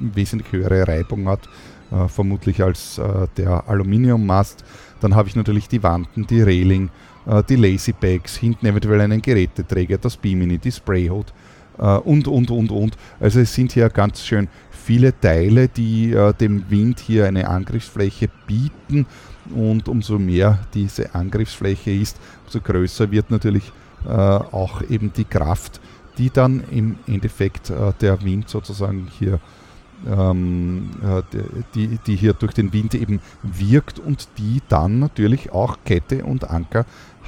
wesentlich höhere Reibung hat äh, vermutlich als äh, der Aluminiummast. Dann habe ich natürlich die Wanten, die Reling, äh, die Lazy Bags, hinten eventuell einen Geräteträger, das Bimini, die Sprayhood äh, und, und, und, und. Also es sind hier ganz schön viele Teile, die äh, dem Wind hier eine Angriffsfläche bieten. Und umso mehr diese Angriffsfläche ist, umso größer wird natürlich äh, auch eben die Kraft, die dann im Endeffekt äh, der Wind sozusagen hier ähm, äh, die, die hier durch den Wind eben wirkt und die dann natürlich auch Kette und Anker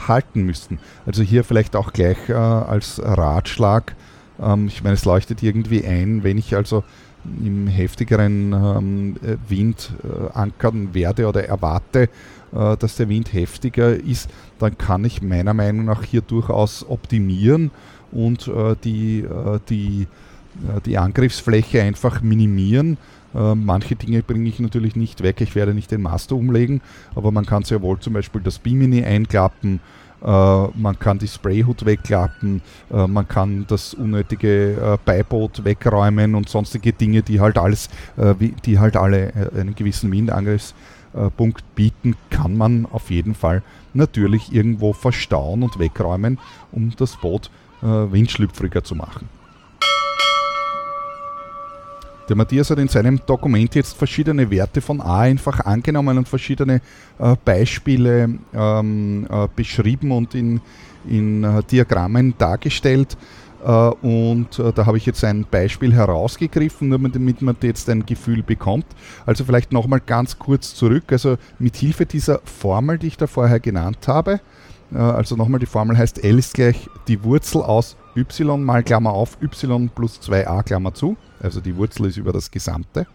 halten müssten. Also hier vielleicht auch gleich äh, als Ratschlag, ähm, ich meine, es leuchtet irgendwie ein, wenn ich also im heftigeren ähm, Wind äh, ankern werde oder erwarte, äh, dass der Wind heftiger ist, dann kann ich meiner Meinung nach hier durchaus optimieren und äh, die, äh, die die Angriffsfläche einfach minimieren. Äh, manche Dinge bringe ich natürlich nicht weg, ich werde nicht den Master umlegen, aber man kann sehr wohl zum Beispiel das Bimini einklappen, äh, man kann die Sprayhood wegklappen, äh, man kann das unnötige Beiboot wegräumen und sonstige Dinge, die halt alles, die halt alle einen gewissen Windangriffspunkt bieten, kann man auf jeden Fall natürlich irgendwo verstauen und wegräumen, um das Boot windschlüpfriger zu machen. Der Matthias hat in seinem Dokument jetzt verschiedene Werte von A einfach angenommen und verschiedene äh, Beispiele ähm, äh, beschrieben und in, in äh, Diagrammen dargestellt. Äh, und äh, da habe ich jetzt ein Beispiel herausgegriffen, nur damit man jetzt ein Gefühl bekommt. Also vielleicht nochmal ganz kurz zurück. Also mit Hilfe dieser Formel, die ich da vorher genannt habe, äh, also nochmal die Formel heißt L ist gleich die Wurzel aus y mal Klammer auf y plus 2a Klammer zu also die Wurzel ist über das Gesamte.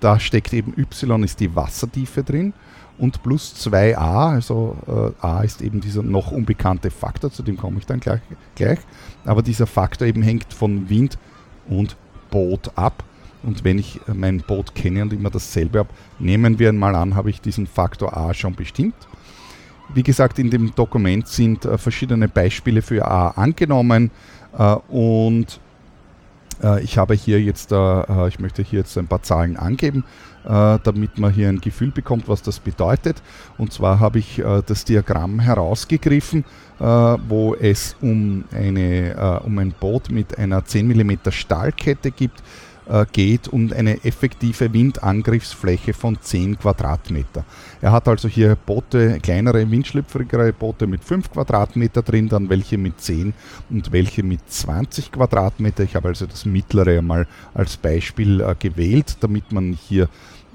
Da steckt eben y ist die Wassertiefe drin und plus 2a, also äh, a ist eben dieser noch unbekannte Faktor, zu dem komme ich dann gleich, gleich. Aber dieser Faktor eben hängt von Wind und Boot ab. Und wenn ich mein Boot kenne und immer dasselbe habe, nehmen wir einmal an, habe ich diesen Faktor a schon bestimmt. Wie gesagt, in dem Dokument sind äh, verschiedene Beispiele für a angenommen äh, und äh, ich habe hier jetzt, äh, ich möchte hier jetzt ein paar Zahlen angeben, äh, damit man hier ein Gefühl bekommt, was das bedeutet. Und zwar habe ich das Diagramm herausgegriffen, wo es um, eine, um ein Boot mit einer 10 mm Stahlkette gibt, äh, geht und eine effektive Windangriffsfläche von 10 Quadratmeter. Er hat also hier Boote, kleinere, windschlüpfrigere Boote mit 5 Quadratmeter drin, dann welche mit 10 und welche mit 20 Quadratmeter. Ich habe also das mittlere mal als Beispiel äh, gewählt, damit man hier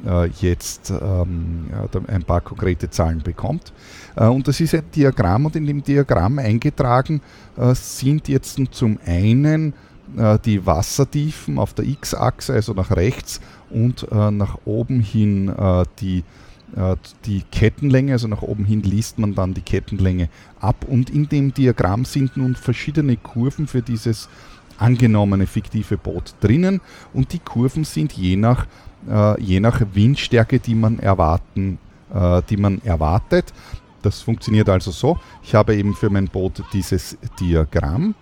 äh, jetzt ähm, ein paar konkrete Zahlen bekommt. Äh, und das ist ein Diagramm und in dem Diagramm eingetragen äh, sind jetzt zum einen äh, die Wassertiefen auf der x-Achse, also nach rechts, und äh, nach oben hin äh, die, die Kettenlänge, also nach oben hin liest man dann die Kettenlänge ab. Und in dem Diagramm sind nun verschiedene Kurven für dieses angenommene fiktive Boot drinnen und die Kurven sind je nach, je nach Windstärke, die man erwarten, die man erwartet. Das funktioniert also so. Ich habe eben für mein Boot dieses Diagramm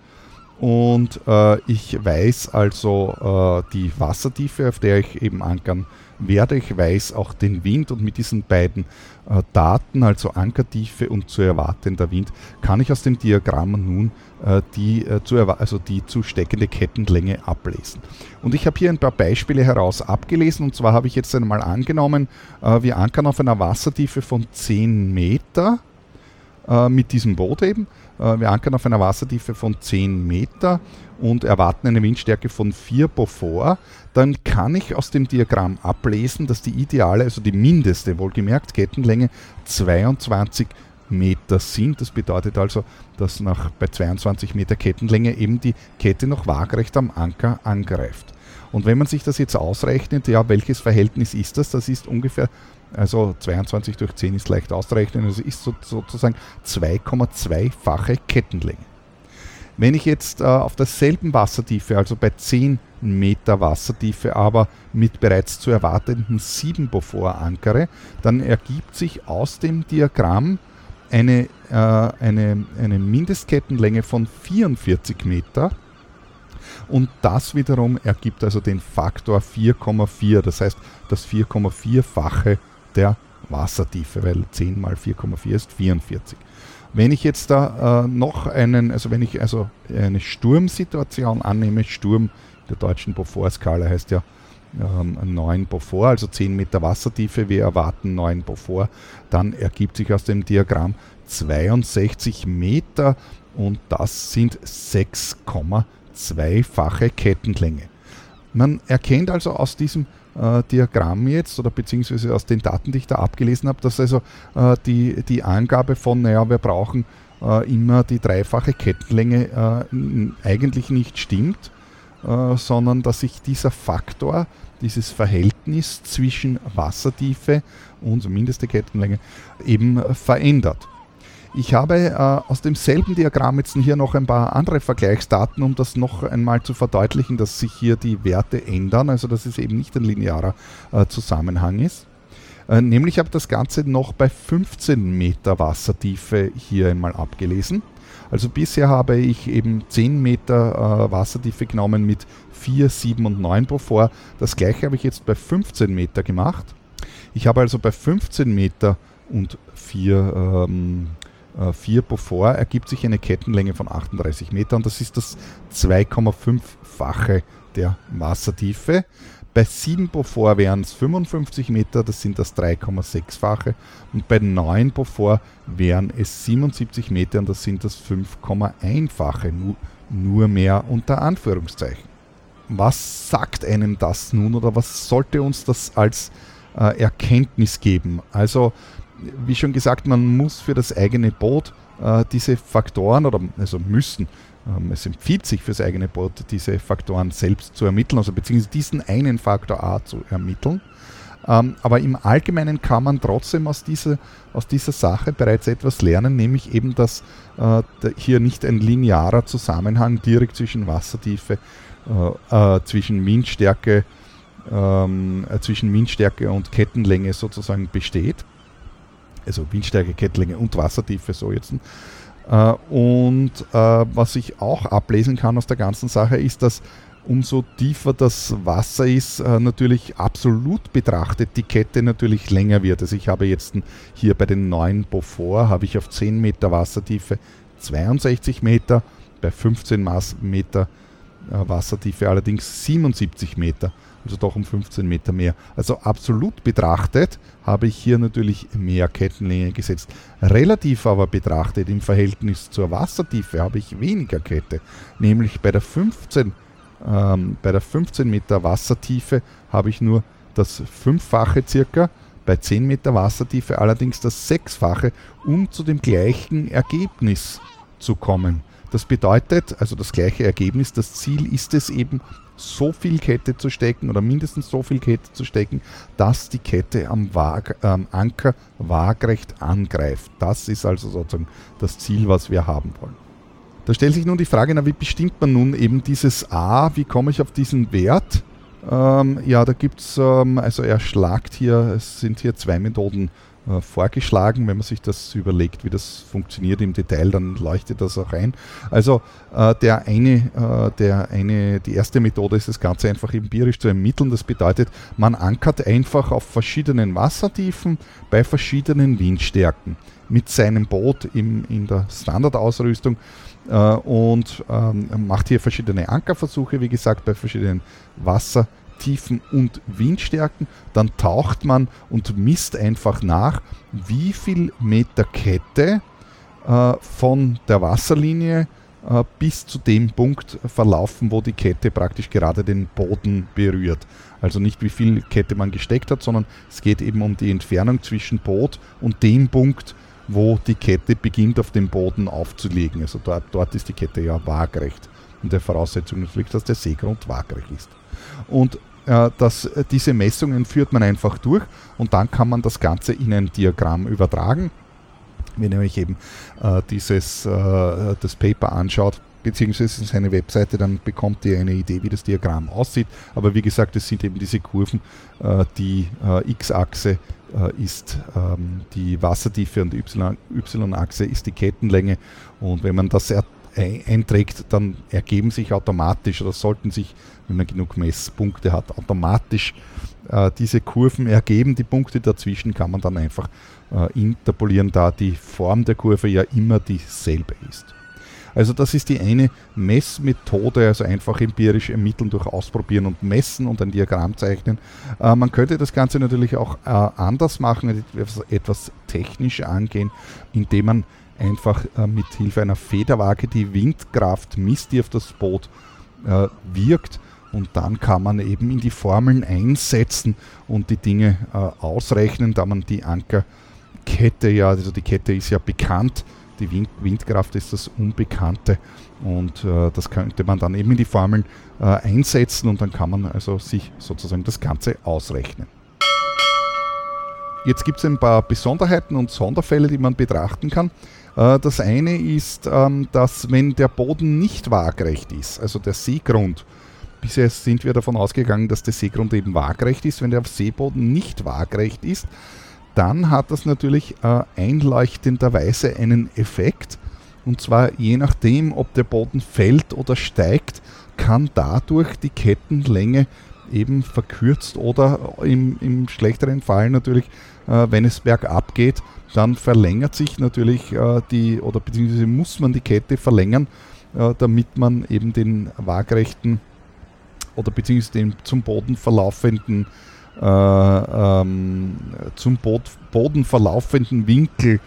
und äh, ich weiß also äh, die Wassertiefe, auf der ich eben ankern werde. Ich weiß auch den Wind und mit diesen beiden äh, Daten, also Ankertiefe und zu erwartender Wind, kann ich aus dem Diagramm nun äh, die, äh, zu also die zu steckende Kettenlänge ablesen. Und ich habe hier ein paar Beispiele heraus abgelesen. Und zwar habe ich jetzt einmal angenommen, äh, wir ankern auf einer Wassertiefe von 10 Meter mit diesem Boot eben. Äh, wir ankern auf einer Wassertiefe von 10 Meter und erwarten eine Windstärke von 4 Beaufort, dann kann ich aus dem Diagramm ablesen, dass die ideale, also die mindeste, wohlgemerkt, Kettenlänge 22 Meter sind. Das bedeutet also, dass nach, bei 22 Meter Kettenlänge eben die Kette noch waagerecht am Anker angreift. Und wenn man sich das jetzt ausrechnet, ja, welches Verhältnis ist das? Das ist ungefähr also 22 durch 10 ist leicht auszurechnen, also ist so, sozusagen 2,2-fache Kettenlänge. Wenn ich jetzt äh, auf derselben Wassertiefe, also bei 10 Meter Wassertiefe, aber mit bereits zu erwartenden 7 Beaufort ankere, dann ergibt sich aus dem Diagramm eine, äh, eine, eine Mindestkettenlänge von 44 Meter. Und das wiederum ergibt also den Faktor 4,4, das heißt das 4,4-fache der Wassertiefe, weil 10 mal 4,4 ist 44. Wenn ich jetzt da äh, noch einen, also wenn ich also eine Sturmsituation annehme, Sturm der deutschen Beaufort-Skala heißt ja ähm, 9 Beaufort, also 10 Meter Wassertiefe, wir erwarten 9 Beaufort, dann ergibt sich aus dem Diagramm 62 Meter und das sind 6,2 zweifache Kettenlänge. Man erkennt also aus diesem äh, Diagramm jetzt oder beziehungsweise aus den Daten, die ich da abgelesen habe, dass also äh, die, die Angabe von, naja, wir brauchen äh, immer die dreifache Kettenlänge äh, eigentlich nicht stimmt, äh, sondern dass sich dieser Faktor, dieses Verhältnis zwischen Wassertiefe und mindeste Kettenlänge eben verändert. Ich habe äh, aus demselben Diagramm jetzt hier noch ein paar andere Vergleichsdaten, um das noch einmal zu verdeutlichen, dass sich hier die Werte ändern, also dass es eben nicht ein linearer äh, Zusammenhang ist. Äh, nämlich habe das Ganze noch bei 15 Meter Wassertiefe hier einmal abgelesen. Also bisher habe ich eben 10 Meter äh, Wassertiefe genommen mit 4, 7 und 9 Beaufort. Das gleiche habe ich jetzt bei 15 Meter gemacht. Ich habe also bei 15 Meter und 4 ähm, 4 äh, Beaufort ergibt sich eine Kettenlänge von 38 Meter und das ist das 2,5-fache der Wassertiefe. Bei 7 Beaufort wären es 55 Meter, das sind das 3,6-fache. Und bei 9 Beaufort wären es 77 Meter und das sind das 5,1-fache. Nur, nur mehr unter Anführungszeichen. Was sagt einem das nun oder was sollte uns das als äh, Erkenntnis geben? Also wie schon gesagt, man muss für das eigene Boot äh, diese Faktoren oder also müssen, ähm, es empfiehlt sich für das eigene Boot, diese Faktoren selbst zu ermitteln, also beziehungsweise diesen einen Faktor A zu ermitteln. Ähm, aber im Allgemeinen kann man trotzdem aus dieser, aus dieser Sache bereits etwas lernen, nämlich eben, dass äh, hier nicht ein linearer Zusammenhang direkt zwischen Wassertiefe, äh, äh, zwischen Windstärke, ähm, äh, zwischen Windstärke und Kettenlänge sozusagen besteht, also Windstärke, Kettlänge und Wassertiefe, so jetzt. Äh, und äh, was ich auch ablesen kann aus der ganzen Sache ist, dass umso tiefer das Wasser ist, äh, natürlich absolut betrachtet die Kette natürlich länger wird. Also ich habe jetzt hier bei den neuen Beaufort habe ich auf 10 Meter Wassertiefe 62 Meter, bei 15 Meter Wassertiefe allerdings 77 Meter also doch um 15 Meter mehr. Also absolut betrachtet habe ich hier natürlich mehr Kettenlänge gesetzt. Relativ aber betrachtet im Verhältnis zur Wassertiefe habe ich weniger Kette. Nämlich bei der 15, ähm, bei der 15 Meter Wassertiefe habe ich nur das Fünffache circa, bei 10 Meter Wassertiefe allerdings das Sechsfache, um zu dem gleichen Ergebnis zu kommen. Das bedeutet, also das gleiche Ergebnis, das Ziel ist es eben, so viel Kette zu stecken oder mindestens so viel Kette zu stecken, dass die Kette am Waag, ähm, Anker waagrecht angreift. Das ist also sozusagen das Ziel, was wir haben wollen. Da stellt sich nun die Frage, na, wie bestimmt man nun eben dieses A, wie komme ich auf diesen Wert? Ähm, ja, da gibt es, ähm, also er schlagt hier, es sind hier zwei Methoden äh, vorgeschlagen. Wenn man sich das überlegt, wie das funktioniert im Detail, dann leuchtet das auch ein. Also äh, der eine, äh, der eine, die erste Methode ist das Ganze einfach empirisch zu ermitteln. Das bedeutet, man ankert einfach auf verschiedenen Wassertiefen bei verschiedenen Windstärken mit seinem Boot im, in der Standardausrüstung äh, und ähm, macht hier verschiedene Ankerversuche, wie gesagt, bei verschiedenen Wassertiefen Tiefen und Windstärken. Dann taucht man und misst einfach nach, wie viel Meter Kette äh, von der Wasserlinie äh, bis zu dem Punkt verlaufen, wo die Kette praktisch gerade den Boden berührt. Also nicht wie viel Kette man gesteckt hat, sondern es geht eben um die Entfernung zwischen Boot und dem Punkt, wo die Kette beginnt auf dem Boden aufzulegen. Also dort, dort ist die Kette ja waagrecht. Und der Voraussetzung natürlich, dass der Seegrund waagrecht ist. Und äh, dass äh, diese Messungen führt man einfach durch und dann kann man das Ganze in ein Diagramm übertragen. Wenn ihr euch eben äh, dieses, äh, das Paper anschaut, beziehungsweise seine Webseite, dann bekommt ihr eine Idee, wie das Diagramm aussieht. Aber wie gesagt, es sind eben diese Kurven, äh, die X-Achse ist ähm, die Wassertiefe und die Y-Achse ist die Kettenlänge. Und wenn man das einträgt, dann ergeben sich automatisch oder sollten sich, wenn man genug Messpunkte hat, automatisch äh, diese Kurven ergeben. Die Punkte dazwischen kann man dann einfach äh, interpolieren, da die Form der Kurve ja immer dieselbe ist. Also das ist die eine Messmethode, also einfach empirisch ermitteln durch Ausprobieren und Messen und ein Diagramm zeichnen. Äh, man könnte das Ganze natürlich auch äh, anders machen, etwas, etwas technisch angehen, indem man einfach äh, mit Hilfe einer Federwaage die Windkraft misst, die auf das Boot äh, wirkt. Und dann kann man eben in die Formeln einsetzen und die Dinge äh, ausrechnen, da man die Ankerkette ja, also die Kette ist ja bekannt, die Wind Windkraft ist das Unbekannte und äh, das könnte man dann eben in die Formeln äh, einsetzen und dann kann man also sich sozusagen das Ganze ausrechnen. Jetzt gibt es ein paar Besonderheiten und Sonderfälle, die man betrachten kann. Äh, das eine ist, ähm, dass wenn der Boden nicht waagrecht ist, also der Seegrund, bisher sind wir davon ausgegangen, dass der Seegrund eben waagrecht ist, wenn der Seeboden nicht waagrecht ist, dann hat das natürlich äh, einleuchtenderweise einen Effekt. Und zwar je nachdem, ob der Boden fällt oder steigt, kann dadurch die Kettenlänge eben verkürzt oder im, im schlechteren Fall natürlich, wenn es bergab geht, dann verlängert sich natürlich äh, die, oder beziehungsweise muss man die Kette verlängern, äh, damit man eben den waagrechten oder beziehungsweise den zum Boden verlaufenden äh, ähm, zum Boden verlaufenden Winkel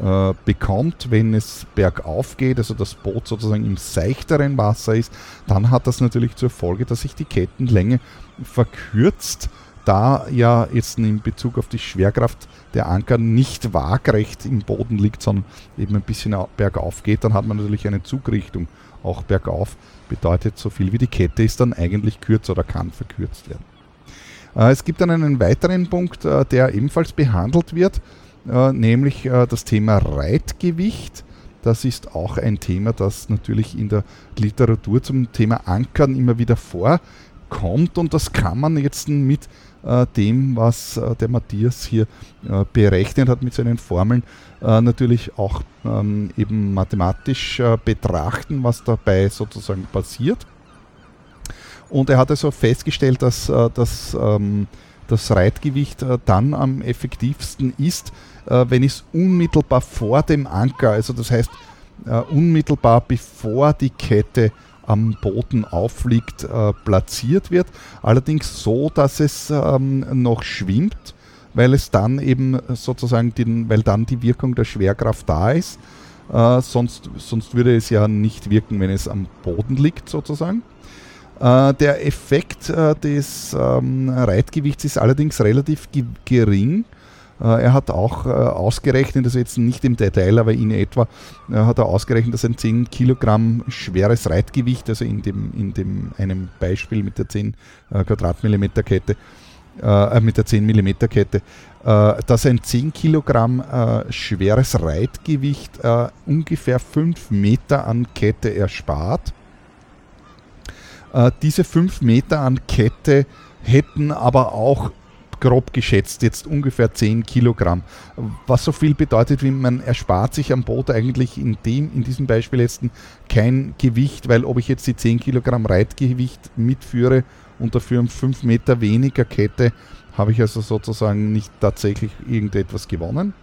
äh, bekommt, wenn es bergauf geht, also das Boot sozusagen im seichteren Wasser ist, dann hat das natürlich zur Folge, dass sich die Kettenlänge verkürzt, da ja jetzt in Bezug auf die Schwerkraft der Anker nicht waagrecht im Boden liegt, sondern eben ein bisschen bergauf geht, dann hat man natürlich eine Zugrichtung auch bergauf. Bedeutet, so viel wie die Kette ist dann eigentlich kürzer oder kann verkürzt werden. Äh, es gibt dann einen weiteren Punkt, äh, der ebenfalls behandelt wird, äh, nämlich das Thema Reitgewicht. Das ist auch ein Thema, das natürlich in der Literatur zum Thema Ankern immer wieder vorkommt und das kann man jetzt mit dem, was der Matthias hier berechnet hat mit seinen Formeln, natürlich auch ähm, eben mathematisch betrachten, was dabei sozusagen passiert. Und er hat also festgestellt, dass, äh, dass ähm, das Reitgewicht äh, dann am effektivsten ist, äh, wenn es unmittelbar vor dem Anker, also das heißt unmittelbar bevor die Kette am Boden aufliegt, platziert wird. Allerdings so, dass es ähm, noch schwimmt, weil es dann eben sozusagen, den, weil dann die Wirkung der Schwerkraft da ist. sonst, sonst würde es ja nicht wirken, wenn es am Boden liegt sozusagen. Äh, der Effekt äh, des ähm, Reitgewichts ist allerdings relativ gering. Äh, er hat auch ausgerechnet, also jetzt nicht im Detail, aber in etwa, hat er ausgerechnet, dass ein 10 Kilogramm schweres Reitgewicht, also in dem, in dem einem Beispiel mit der 10 Quadratmillimeter Kette, mit der 10 Millimeter Kette, dass ein 10 Kilogramm schweres Reitgewicht ungefähr 5 Meter an Kette erspart. Äh, diese 5 Meter an Kette hätten aber auch grob geschätzt jetzt ungefähr 10 Kilogramm. Was so viel bedeutet, wie man erspart sich am Boot eigentlich in, dem, in diesem Beispiel jetzt kein Gewicht, weil ob ich jetzt die 10 Kilogramm Reitgewicht mitführe und dafür 5 Meter weniger Kette, habe ich also sozusagen nicht tatsächlich irgendetwas gewonnen.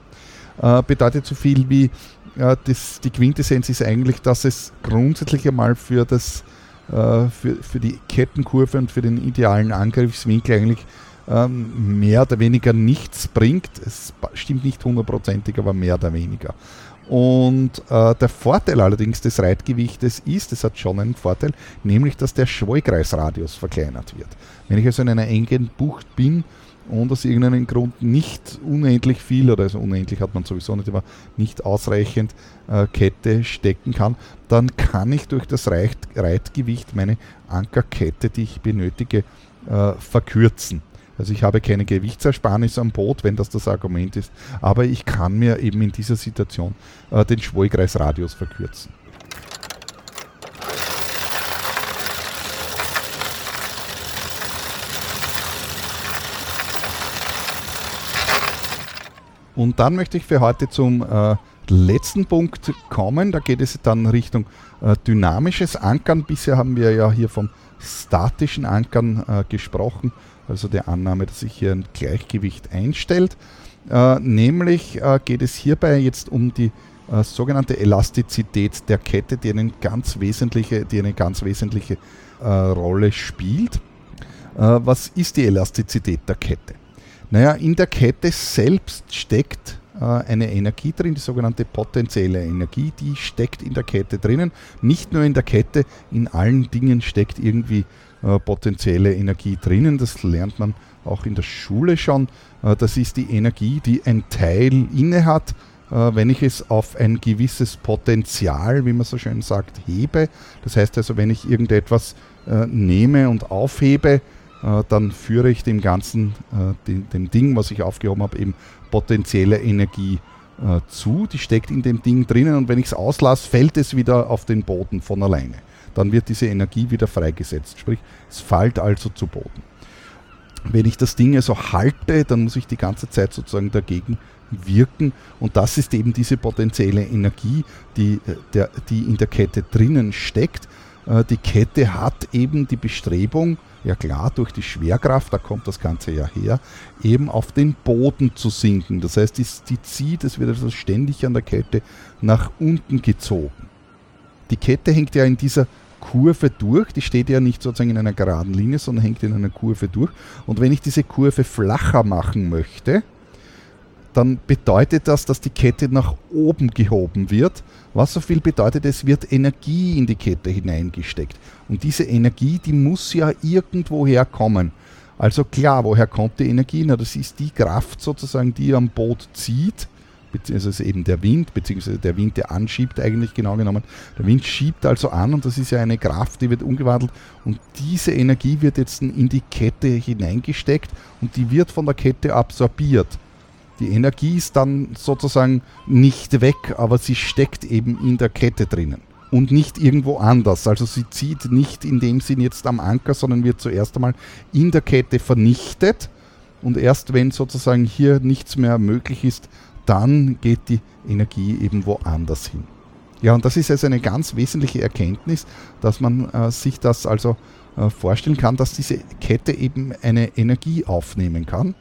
Äh, bedeutet so viel wie äh, das, die Quintessenz ist eigentlich, dass es grundsätzlich einmal für das äh, für, für die Kettenkurve und für den idealen Angriffswinkel eigentlich ähm, mehr oder weniger nichts bringt. Es stimmt nicht hundertprozentig, aber mehr oder weniger. Und äh, der Vorteil allerdings des Reitgewichtes ist, es hat schon einen Vorteil, nämlich dass der Schwallkreisradius verkleinert wird. Wenn ich also in einer engen Bucht bin und aus irgendeinem Grund nicht unendlich viel, oder also unendlich hat man sowieso nicht, aber nicht ausreichend äh, Kette stecken kann, dann kann ich durch das Reit Reitgewicht meine Ankerkette, die ich benötige, äh, verkürzen. Also ich habe keine Gewichtsersparnis am Boot, wenn das das Argument ist, aber ich kann mir eben in dieser Situation äh, den Schwollkreisradius verkürzen. Und dann möchte ich für heute zum äh, letzten Punkt kommen. Da geht es dann Richtung äh, dynamisches Ankern. Bisher haben wir ja hier vom statischen Ankern äh, gesprochen, also der Annahme, dass sich hier ein Gleichgewicht einstellt. Äh, nämlich äh, geht es hierbei jetzt um die äh, sogenannte Elastizität der Kette, die, eine ganz wesentliche, die eine ganz wesentliche Rolle spielt. was ist die Elastizität der Kette? Naja, in der Kette selbst steckt äh, eine Energie drin, die sogenannte potenzielle Energie, die steckt in der Kette drinnen. Nicht nur in der Kette, in allen Dingen steckt irgendwie äh, potenzielle Energie drinnen. Das lernt man auch in der Schule schon. Äh, das ist die Energie, die ein Teil inne hat, äh, wenn ich es auf ein gewisses Potenzial, wie man so schön sagt, hebe. Das heißt also, wenn ich irgendetwas äh, nehme und aufhebe, äh, dann führe ich dem Ganzen, dem, dem, Ding, was ich aufgehoben habe, eben potenzielle Energie zu. Die steckt in dem Ding drinnen und wenn ich es auslasse, fällt es wieder auf den Boden von alleine. Dann wird diese Energie wieder freigesetzt. Sprich, es fällt also zu Boden. Wenn ich das Ding also halte, dann muss ich die ganze Zeit sozusagen dagegen wirken. Und das ist eben diese potenzielle Energie, die, äh, der, die in der Kette drinnen steckt. Äh, die Kette hat eben die Bestrebung, ja klar, durch die Schwerkraft, da kommt das Ganze ja her, eben auf den Boden zu sinken. Das heißt, die, die zieht, es wird also ständig an der Kette nach unten gezogen. Die Kette hängt ja in dieser Kurve durch, die steht ja nicht sozusagen in einer geraden Linie, sondern hängt in einer Kurve durch. Und wenn ich diese Kurve flacher machen möchte, dann bedeutet das, dass die Kette nach oben gehoben wird. Was so viel bedeutet, es wird Energie in die Kette hineingesteckt. Und diese Energie, die muss ja irgendwoher kommen. Also klar, woher kommt die Energie? Na, das ist die Kraft sozusagen, die am Boot zieht, beziehungsweise eben der Wind, beziehungsweise der Wind, der anschiebt eigentlich genau genommen. Der Wind schiebt also an und das ist ja eine Kraft, die wird umgewandelt und diese Energie wird jetzt in die Kette hineingesteckt und die wird von der Kette absorbiert. Die Energie ist dann sozusagen nicht weg, aber sie steckt eben in der Kette drinnen und nicht irgendwo anders. Also sie zieht nicht in dem Sinn jetzt am Anker, sondern wird zuerst einmal in der Kette vernichtet und erst wenn sozusagen hier nichts mehr möglich ist, dann geht die Energie eben woanders hin. Ja, und das ist also eine ganz wesentliche Erkenntnis, dass man äh, sich das also äh, vorstellen kann, dass diese Kette eben eine Energie aufnehmen kann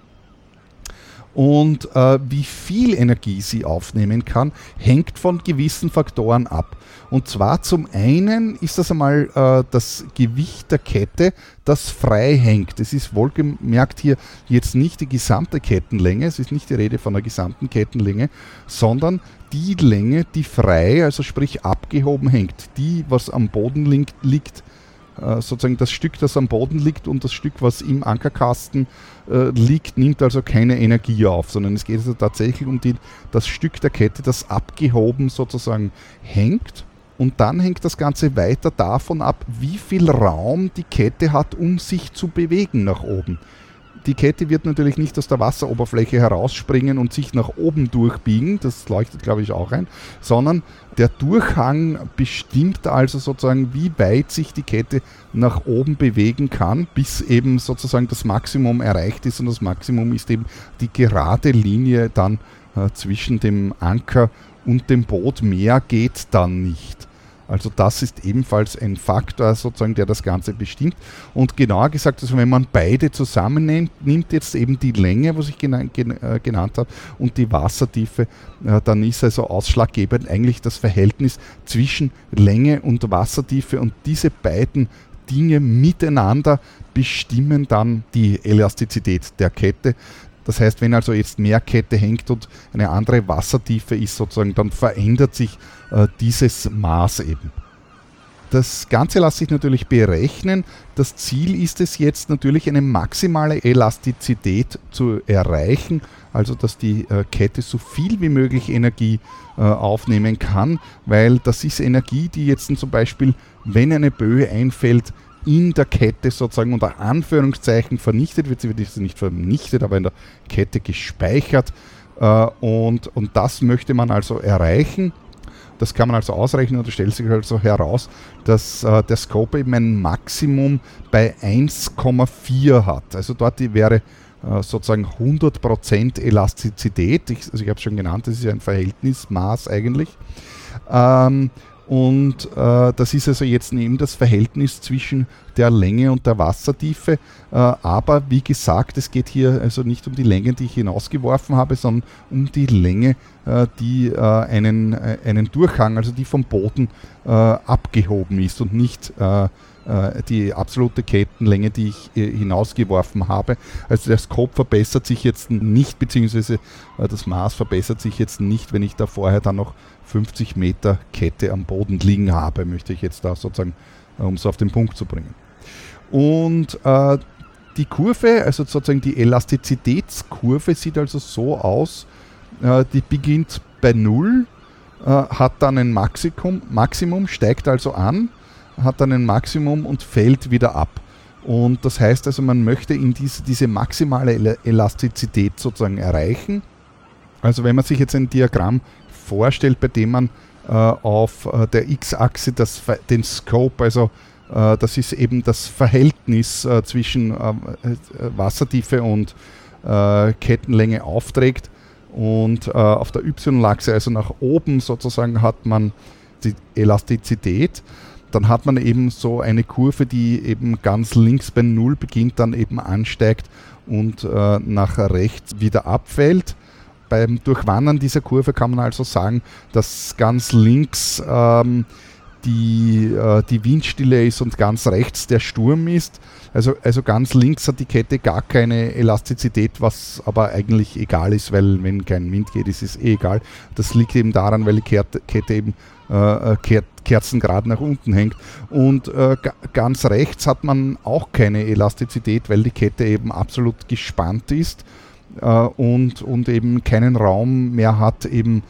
und äh, wie viel Energie sie aufnehmen kann, hängt von gewissen Faktoren ab. Und zwar zum einen ist das einmal äh, das Gewicht der Kette, das frei hängt. Es ist wohlgemerkt hier jetzt nicht die gesamte Kettenlänge, es ist nicht die Rede von der gesamten Kettenlänge, sondern die Länge, die frei, also sprich abgehoben hängt, die, was am Boden liegt, sozusagen das Stück, das am Boden liegt und das Stück, was im Ankerkasten äh, liegt, nimmt also keine Energie auf, sondern es geht also tatsächlich um die, das Stück der Kette, das abgehoben sozusagen hängt. Und dann hängt das Ganze weiter davon ab, wie viel Raum die Kette hat, um sich zu bewegen nach oben die Kette wird natürlich nicht aus der Wasseroberfläche herausspringen und sich nach oben durchbiegen, das leuchtet glaube ich auch ein, sondern der Durchhang bestimmt also sozusagen, wie weit sich die Kette nach oben bewegen kann, bis eben sozusagen das Maximum erreicht ist und das Maximum ist eben die gerade Linie dann äh, zwischen dem Anker und dem Boot. Mehr geht dann nicht. Also das ist ebenfalls ein Faktor sozusagen, der das Ganze bestimmt. Und genauer gesagt, also wenn man beide zusammennimmt, nimmt jetzt eben die Länge, was ich genannt, äh, genannt habe, und die Wassertiefe, äh, dann ist also ausschlaggebend eigentlich das Verhältnis zwischen Länge und Wassertiefe und diese beiden Dinge miteinander bestimmen dann die Elastizität der Kette. Das heißt, wenn also jetzt mehr Kette hängt und eine andere Wassertiefe ist sozusagen, dann verändert sich äh, dieses Maß eben. Das Ganze lässt sich natürlich berechnen. Das Ziel ist es jetzt natürlich eine maximale Elastizität zu erreichen, also dass die äh, Kette so viel wie möglich Energie äh, aufnehmen kann, weil das ist Energie, die jetzt zum Beispiel, wenn eine Böe einfällt, in der Kette sozusagen unter Anführungszeichen vernichtet wird. Sie wird nicht vernichtet, aber in der Kette gespeichert. Äh, und, und das möchte man also erreichen. Das kann man also ausrechnen und es stellt sich also heraus, dass äh, der Scope eben ein Maximum bei 1,4 hat. Also dort wäre äh, sozusagen 100% Elastizität. Ich, also ich habe es schon genannt, das ist ja ein Verhältnismaß eigentlich. Ähm, und äh, das ist also jetzt eben das Verhältnis zwischen der Länge und der Wassertiefe. Äh, aber wie gesagt, es geht hier also nicht um die Länge, die ich hinausgeworfen habe, sondern um die Länge, äh, die äh, einen, äh, einen Durchhang, also die vom Boden äh, abgehoben ist und nicht die absolute Kettenlänge, die ich hinausgeworfen habe. Also der Scope verbessert sich jetzt nicht, beziehungsweise das Maß verbessert sich jetzt nicht, wenn ich da vorher dann noch 50 Meter Kette am Boden liegen habe, möchte ich jetzt da sozusagen, um es auf den Punkt zu bringen. Und äh, die Kurve, also sozusagen die Elastizitätskurve, sieht also so aus, äh, die beginnt bei 0, äh, hat dann ein Maximum, Maximum, steigt also an, hat dann ein Maximum und fällt wieder ab. Und das heißt also, man möchte in diese, diese maximale Elastizität sozusagen erreichen. Also wenn man sich jetzt ein Diagramm vorstellt, bei dem man äh, auf äh, der x-Achse den Scope, also äh, das ist eben das Verhältnis äh, zwischen äh, Wassertiefe und Kettenlänge aufträgt. Und auf der y-Achse, also nach oben sozusagen, hat man die Elastizität. Dann hat man eben so eine Kurve, die eben ganz links bei 0 beginnt, dann eben ansteigt und nach rechts wieder abfällt beim Durchwandern dieser Kurve kann man also sagen, dass ganz links ähm, die, äh, die Windstille ist und ganz rechts der Sturm ist. Also, also ganz links hat die Kette gar keine Elastizität, was aber eigentlich egal ist, weil wenn kein Wind geht, ist es eh egal. Das liegt eben daran, weil die Kette eben äh, äh kerzengrad nach unten hängt. Und äh, ganz rechts hat man auch keine Elastizität, weil die Kette eben absolut gespannt ist und, und eben keinen Raum mehr hat, eben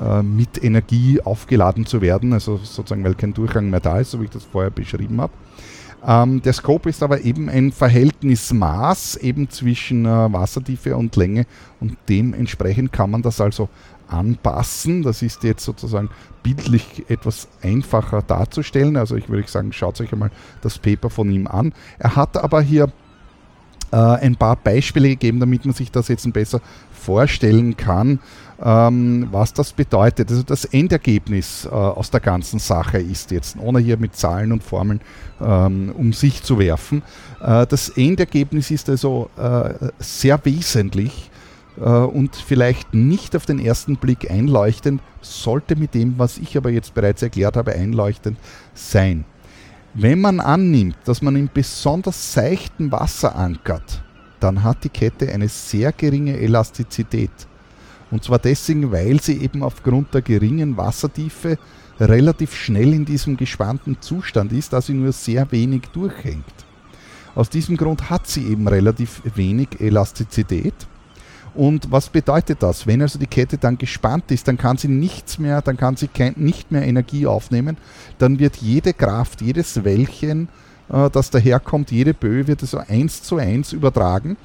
äh, mit Energie aufgeladen zu werden, also sozusagen, weil kein Durchgang mehr da ist, so wie ich das vorher beschrieben habe. Ähm, der Scope ist aber eben ein Verhältnismaß eben zwischen äh, Wassertiefe und Länge und dementsprechend kann man das also anpassen. Das ist jetzt sozusagen bildlich etwas einfacher darzustellen. Also ich würde sagen, schaut euch einmal das Paper von ihm an. Er hat aber hier äh, ein paar Beispiele gegeben, damit man sich das jetzt besser vorstellen kann, ähm, was das bedeutet. Also das Endergebnis äh, aus der ganzen Sache ist jetzt, ohne hier mit Zahlen und Formeln ähm, um sich zu werfen, äh, das Endergebnis ist also äh, sehr wesentlich äh, und vielleicht nicht auf den ersten Blick einleuchtend, sollte mit dem, was ich aber jetzt bereits erklärt habe, einleuchtend sein. Wenn man annimmt, dass man in besonders seichtem Wasser ankert, dann hat die Kette eine sehr geringe Elastizität. Und zwar deswegen, weil sie eben aufgrund der geringen Wassertiefe relativ schnell in diesem gespannten Zustand ist, da sie nur sehr wenig durchhängt. Aus diesem Grund hat sie eben relativ wenig Elastizität und was bedeutet das? Wenn also die Kette dann gespannt ist, dann kann sie nichts mehr, dann kann sie kein, nicht mehr Energie aufnehmen, dann wird jede Kraft, jedes Wellchen, äh, das daherkommt, jede Böe wird also eins zu eins übertragen.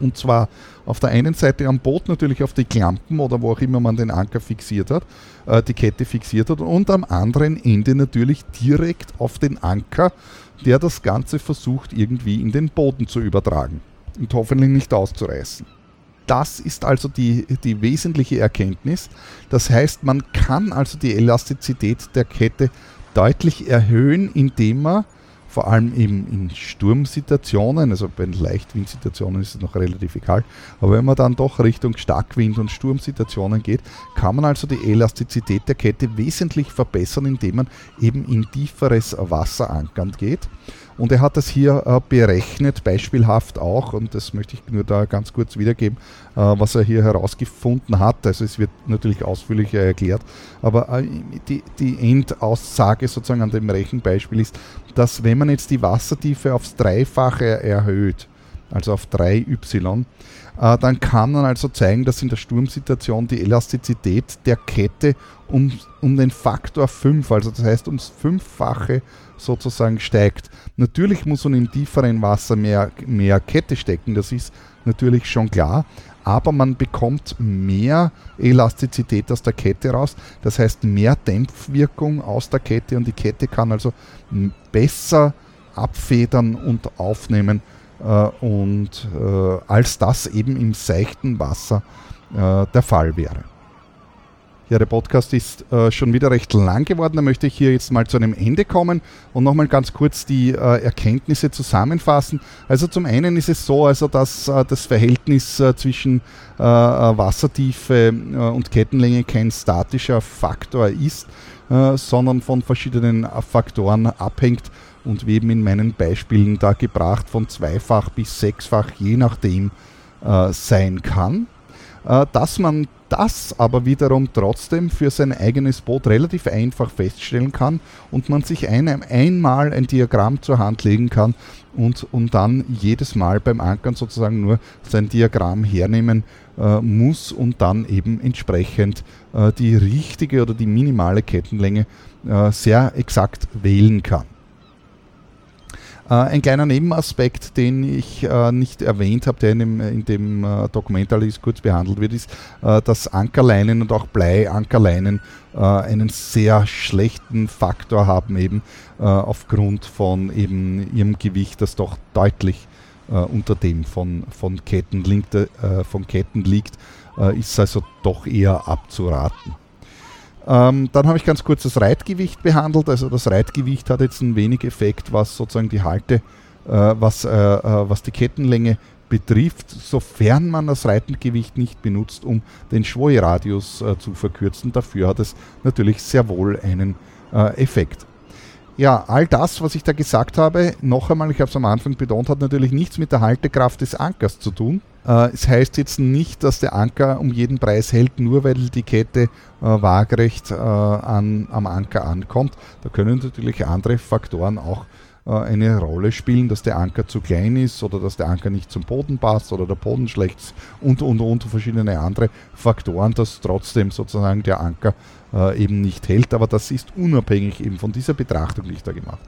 Und zwar auf der einen Seite am Boot natürlich auf die Klampen oder wo auch immer man den Anker fixiert hat, äh, die Kette fixiert hat und am anderen Ende natürlich direkt auf den Anker, der das Ganze versucht irgendwie in den Boden zu übertragen und hoffentlich nicht auszureißen. Das ist also die, die wesentliche Erkenntnis. Das heißt, man kann also die Elastizität der Kette deutlich erhöhen, indem man vor allem eben in Sturmsituationen, also bei Leichtwindsituationen ist es noch relativ egal, aber wenn man dann doch Richtung Starkwind- und Sturmsituationen geht, kann man also die Elastizität der Kette wesentlich verbessern, indem man eben in tieferes Wasser ankernd geht. Und er hat das hier äh, berechnet, beispielhaft auch, und das möchte ich nur da ganz kurz wiedergeben, äh, was er hier herausgefunden hat. Also es wird natürlich ausführlicher erklärt, aber äh, die, die Endaussage sozusagen an dem Rechenbeispiel ist, dass wenn man jetzt die Wassertiefe aufs Dreifache erhöht, also auf 3y, äh, dann kann man also zeigen, dass in der Sturmsituation die Elastizität der Kette um, um den Faktor 5, also das heißt ums Fünffache sozusagen steigt. Natürlich muss man im tieferen Wasser mehr, mehr Kette stecken, das ist natürlich schon klar, aber man bekommt mehr Elastizität aus der Kette raus, das heißt mehr Dämpfwirkung aus der Kette und die Kette kann also besser abfedern und aufnehmen äh, und äh, als das eben im seichten Wasser äh, der Fall wäre. Ja, der Podcast ist äh, schon wieder recht lang geworden. Da möchte ich hier jetzt mal zu einem Ende kommen und nochmal ganz kurz die äh, Erkenntnisse zusammenfassen. Also zum einen ist es so, also dass äh, das Verhältnis äh, zwischen äh, äh, Wassertiefe und Kettenlänge kein statischer Faktor ist, sondern von verschiedenen Faktoren abhängt und wie eben in meinen Beispielen da gebracht von zweifach bis sechsfach, je nachdem, sein kann. Äh, dass man das aber wiederum trotzdem für sein eigenes Boot relativ einfach feststellen kann und man sich ein, einmal ein Diagramm zur Hand legen kann und, und dann jedes Mal beim Ankern sozusagen nur sein Diagramm hernehmen äh, muss und dann eben entsprechend äh, die richtige oder die minimale Kettenlänge äh, sehr exakt wählen kann. Äh, ein kleiner Nebenaspekt, den ich äh, nicht erwähnt habe, der in dem, in dem äh, Dokument allerdings kurz behandelt wird, ist, dass Ankerleinen und auch Bleiankerleinen einen sehr schlechten Faktor haben, eben aufgrund von eben ihrem Gewicht, das doch deutlich unter dem von, von, Ketten, liegt, von Ketten liegt, ist also doch eher abzuraten. Ähm, dann habe ich ganz kurz das Reitgewicht behandelt. Also das Reitgewicht hat jetzt ein wenig Effekt, was sozusagen die Halte, äh, was, äh, äh, was die Kettenlänge betrifft, sofern man das Reitgewicht nicht benutzt, um den Schwoi-Radius äh, zu verkürzen. Dafür hat es natürlich sehr wohl einen äh, Effekt. Ja, all das, was ich da gesagt habe, noch einmal, ich habe es am Anfang betont, hat natürlich nichts mit der Haltekraft des Ankers zu tun. Äh, es heißt jetzt nicht, dass der Anker um jeden Preis hält, nur weil die Kette äh, waagerecht äh, an, am Anker ankommt. Da können natürlich andere Faktoren auch eine Rolle spielen, dass der Anker zu klein ist oder dass der Anker nicht zum Boden passt oder der Boden schlecht ist und und und verschiedene andere Faktoren, dass trotzdem sozusagen der Anker äh, eben nicht hält. Aber das ist unabhängig eben von dieser Betrachtung, die ich da gemacht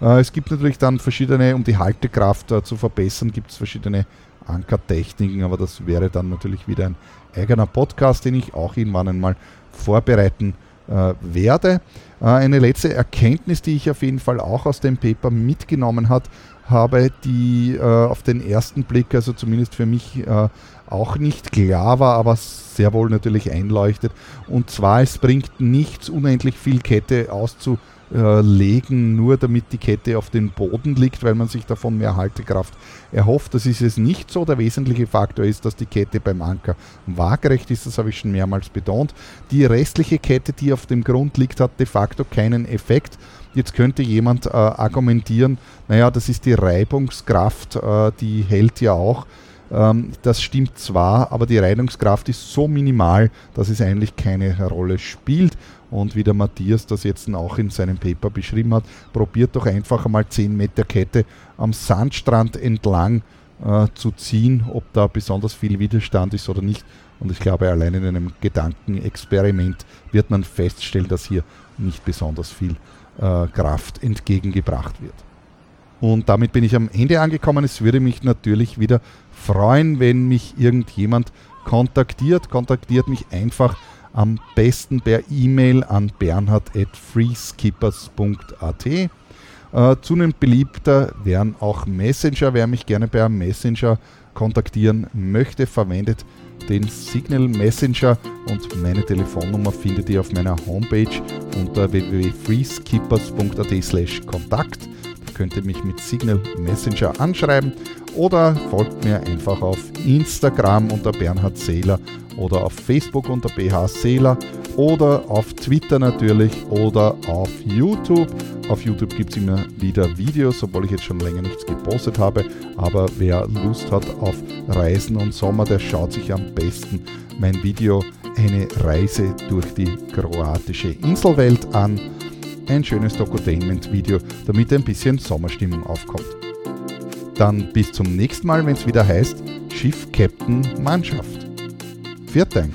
habe. Äh, es gibt natürlich dann verschiedene, um die Haltekraft äh, zu verbessern, gibt es verschiedene Ankertechniken, aber das wäre dann natürlich wieder ein eigener Podcast, den ich auch irgendwann einmal vorbereiten äh, werde. Äh, eine letzte Erkenntnis, die ich auf jeden Fall auch aus dem Paper mitgenommen hat, habe, die äh, auf den ersten Blick, also zumindest für mich, äh, auch nicht klar war, aber sehr wohl natürlich einleuchtet. Und zwar, es bringt nichts, unendlich viel Kette auszu äh, legen, nur damit die Kette auf den Boden liegt, weil man sich davon mehr Haltekraft erhofft. Das ist es nicht so. Der wesentliche Faktor ist, dass die Kette beim Anker waagerecht ist. Das habe ich schon mehrmals betont. Die restliche Kette, die auf dem Grund liegt, hat de facto keinen Effekt. Jetzt könnte jemand äh, argumentieren, naja, das ist die Reibungskraft, äh, die hält ja auch. Ähm, das stimmt zwar, aber die Reibungskraft ist so minimal, dass es eigentlich keine Rolle spielt. Und wie der Matthias das jetzt auch in seinem Paper beschrieben hat, probiert doch einfach einmal 10 Meter Kette am Sandstrand entlang äh, zu ziehen, ob da besonders viel Widerstand ist oder nicht. Und ich glaube, allein in einem Gedankenexperiment wird man feststellen, dass hier nicht besonders viel äh, Kraft entgegengebracht wird. Und damit bin ich am Ende angekommen. Es würde mich natürlich wieder freuen, wenn mich irgendjemand kontaktiert. Kontaktiert mich einfach am besten per E-Mail an bernhard.freeskippers.at. Äh, zunehmend beliebter wären auch Messenger. Wer mich gerne per Messenger kontaktieren möchte, verwendet den Signal Messenger und meine Telefonnummer findet ihr auf meiner Homepage unter www.freeskippers.at/kontakt könnt ihr mich mit Signal Messenger anschreiben oder folgt mir einfach auf Instagram unter Bernhard Seeler oder auf Facebook unter BH Seeler oder auf Twitter natürlich oder auf YouTube. Auf YouTube gibt es immer wieder Videos, obwohl ich jetzt schon länger nichts gepostet habe. Aber wer Lust hat auf Reisen und Sommer, der schaut sich am besten mein Video Eine Reise durch die kroatische Inselwelt an ein schönes Docutainment-Video, damit ein bisschen Sommerstimmung aufkommt. Dann bis zum nächsten Mal, wenn es wieder heißt Schiff Captain Mannschaft. Viert Dank!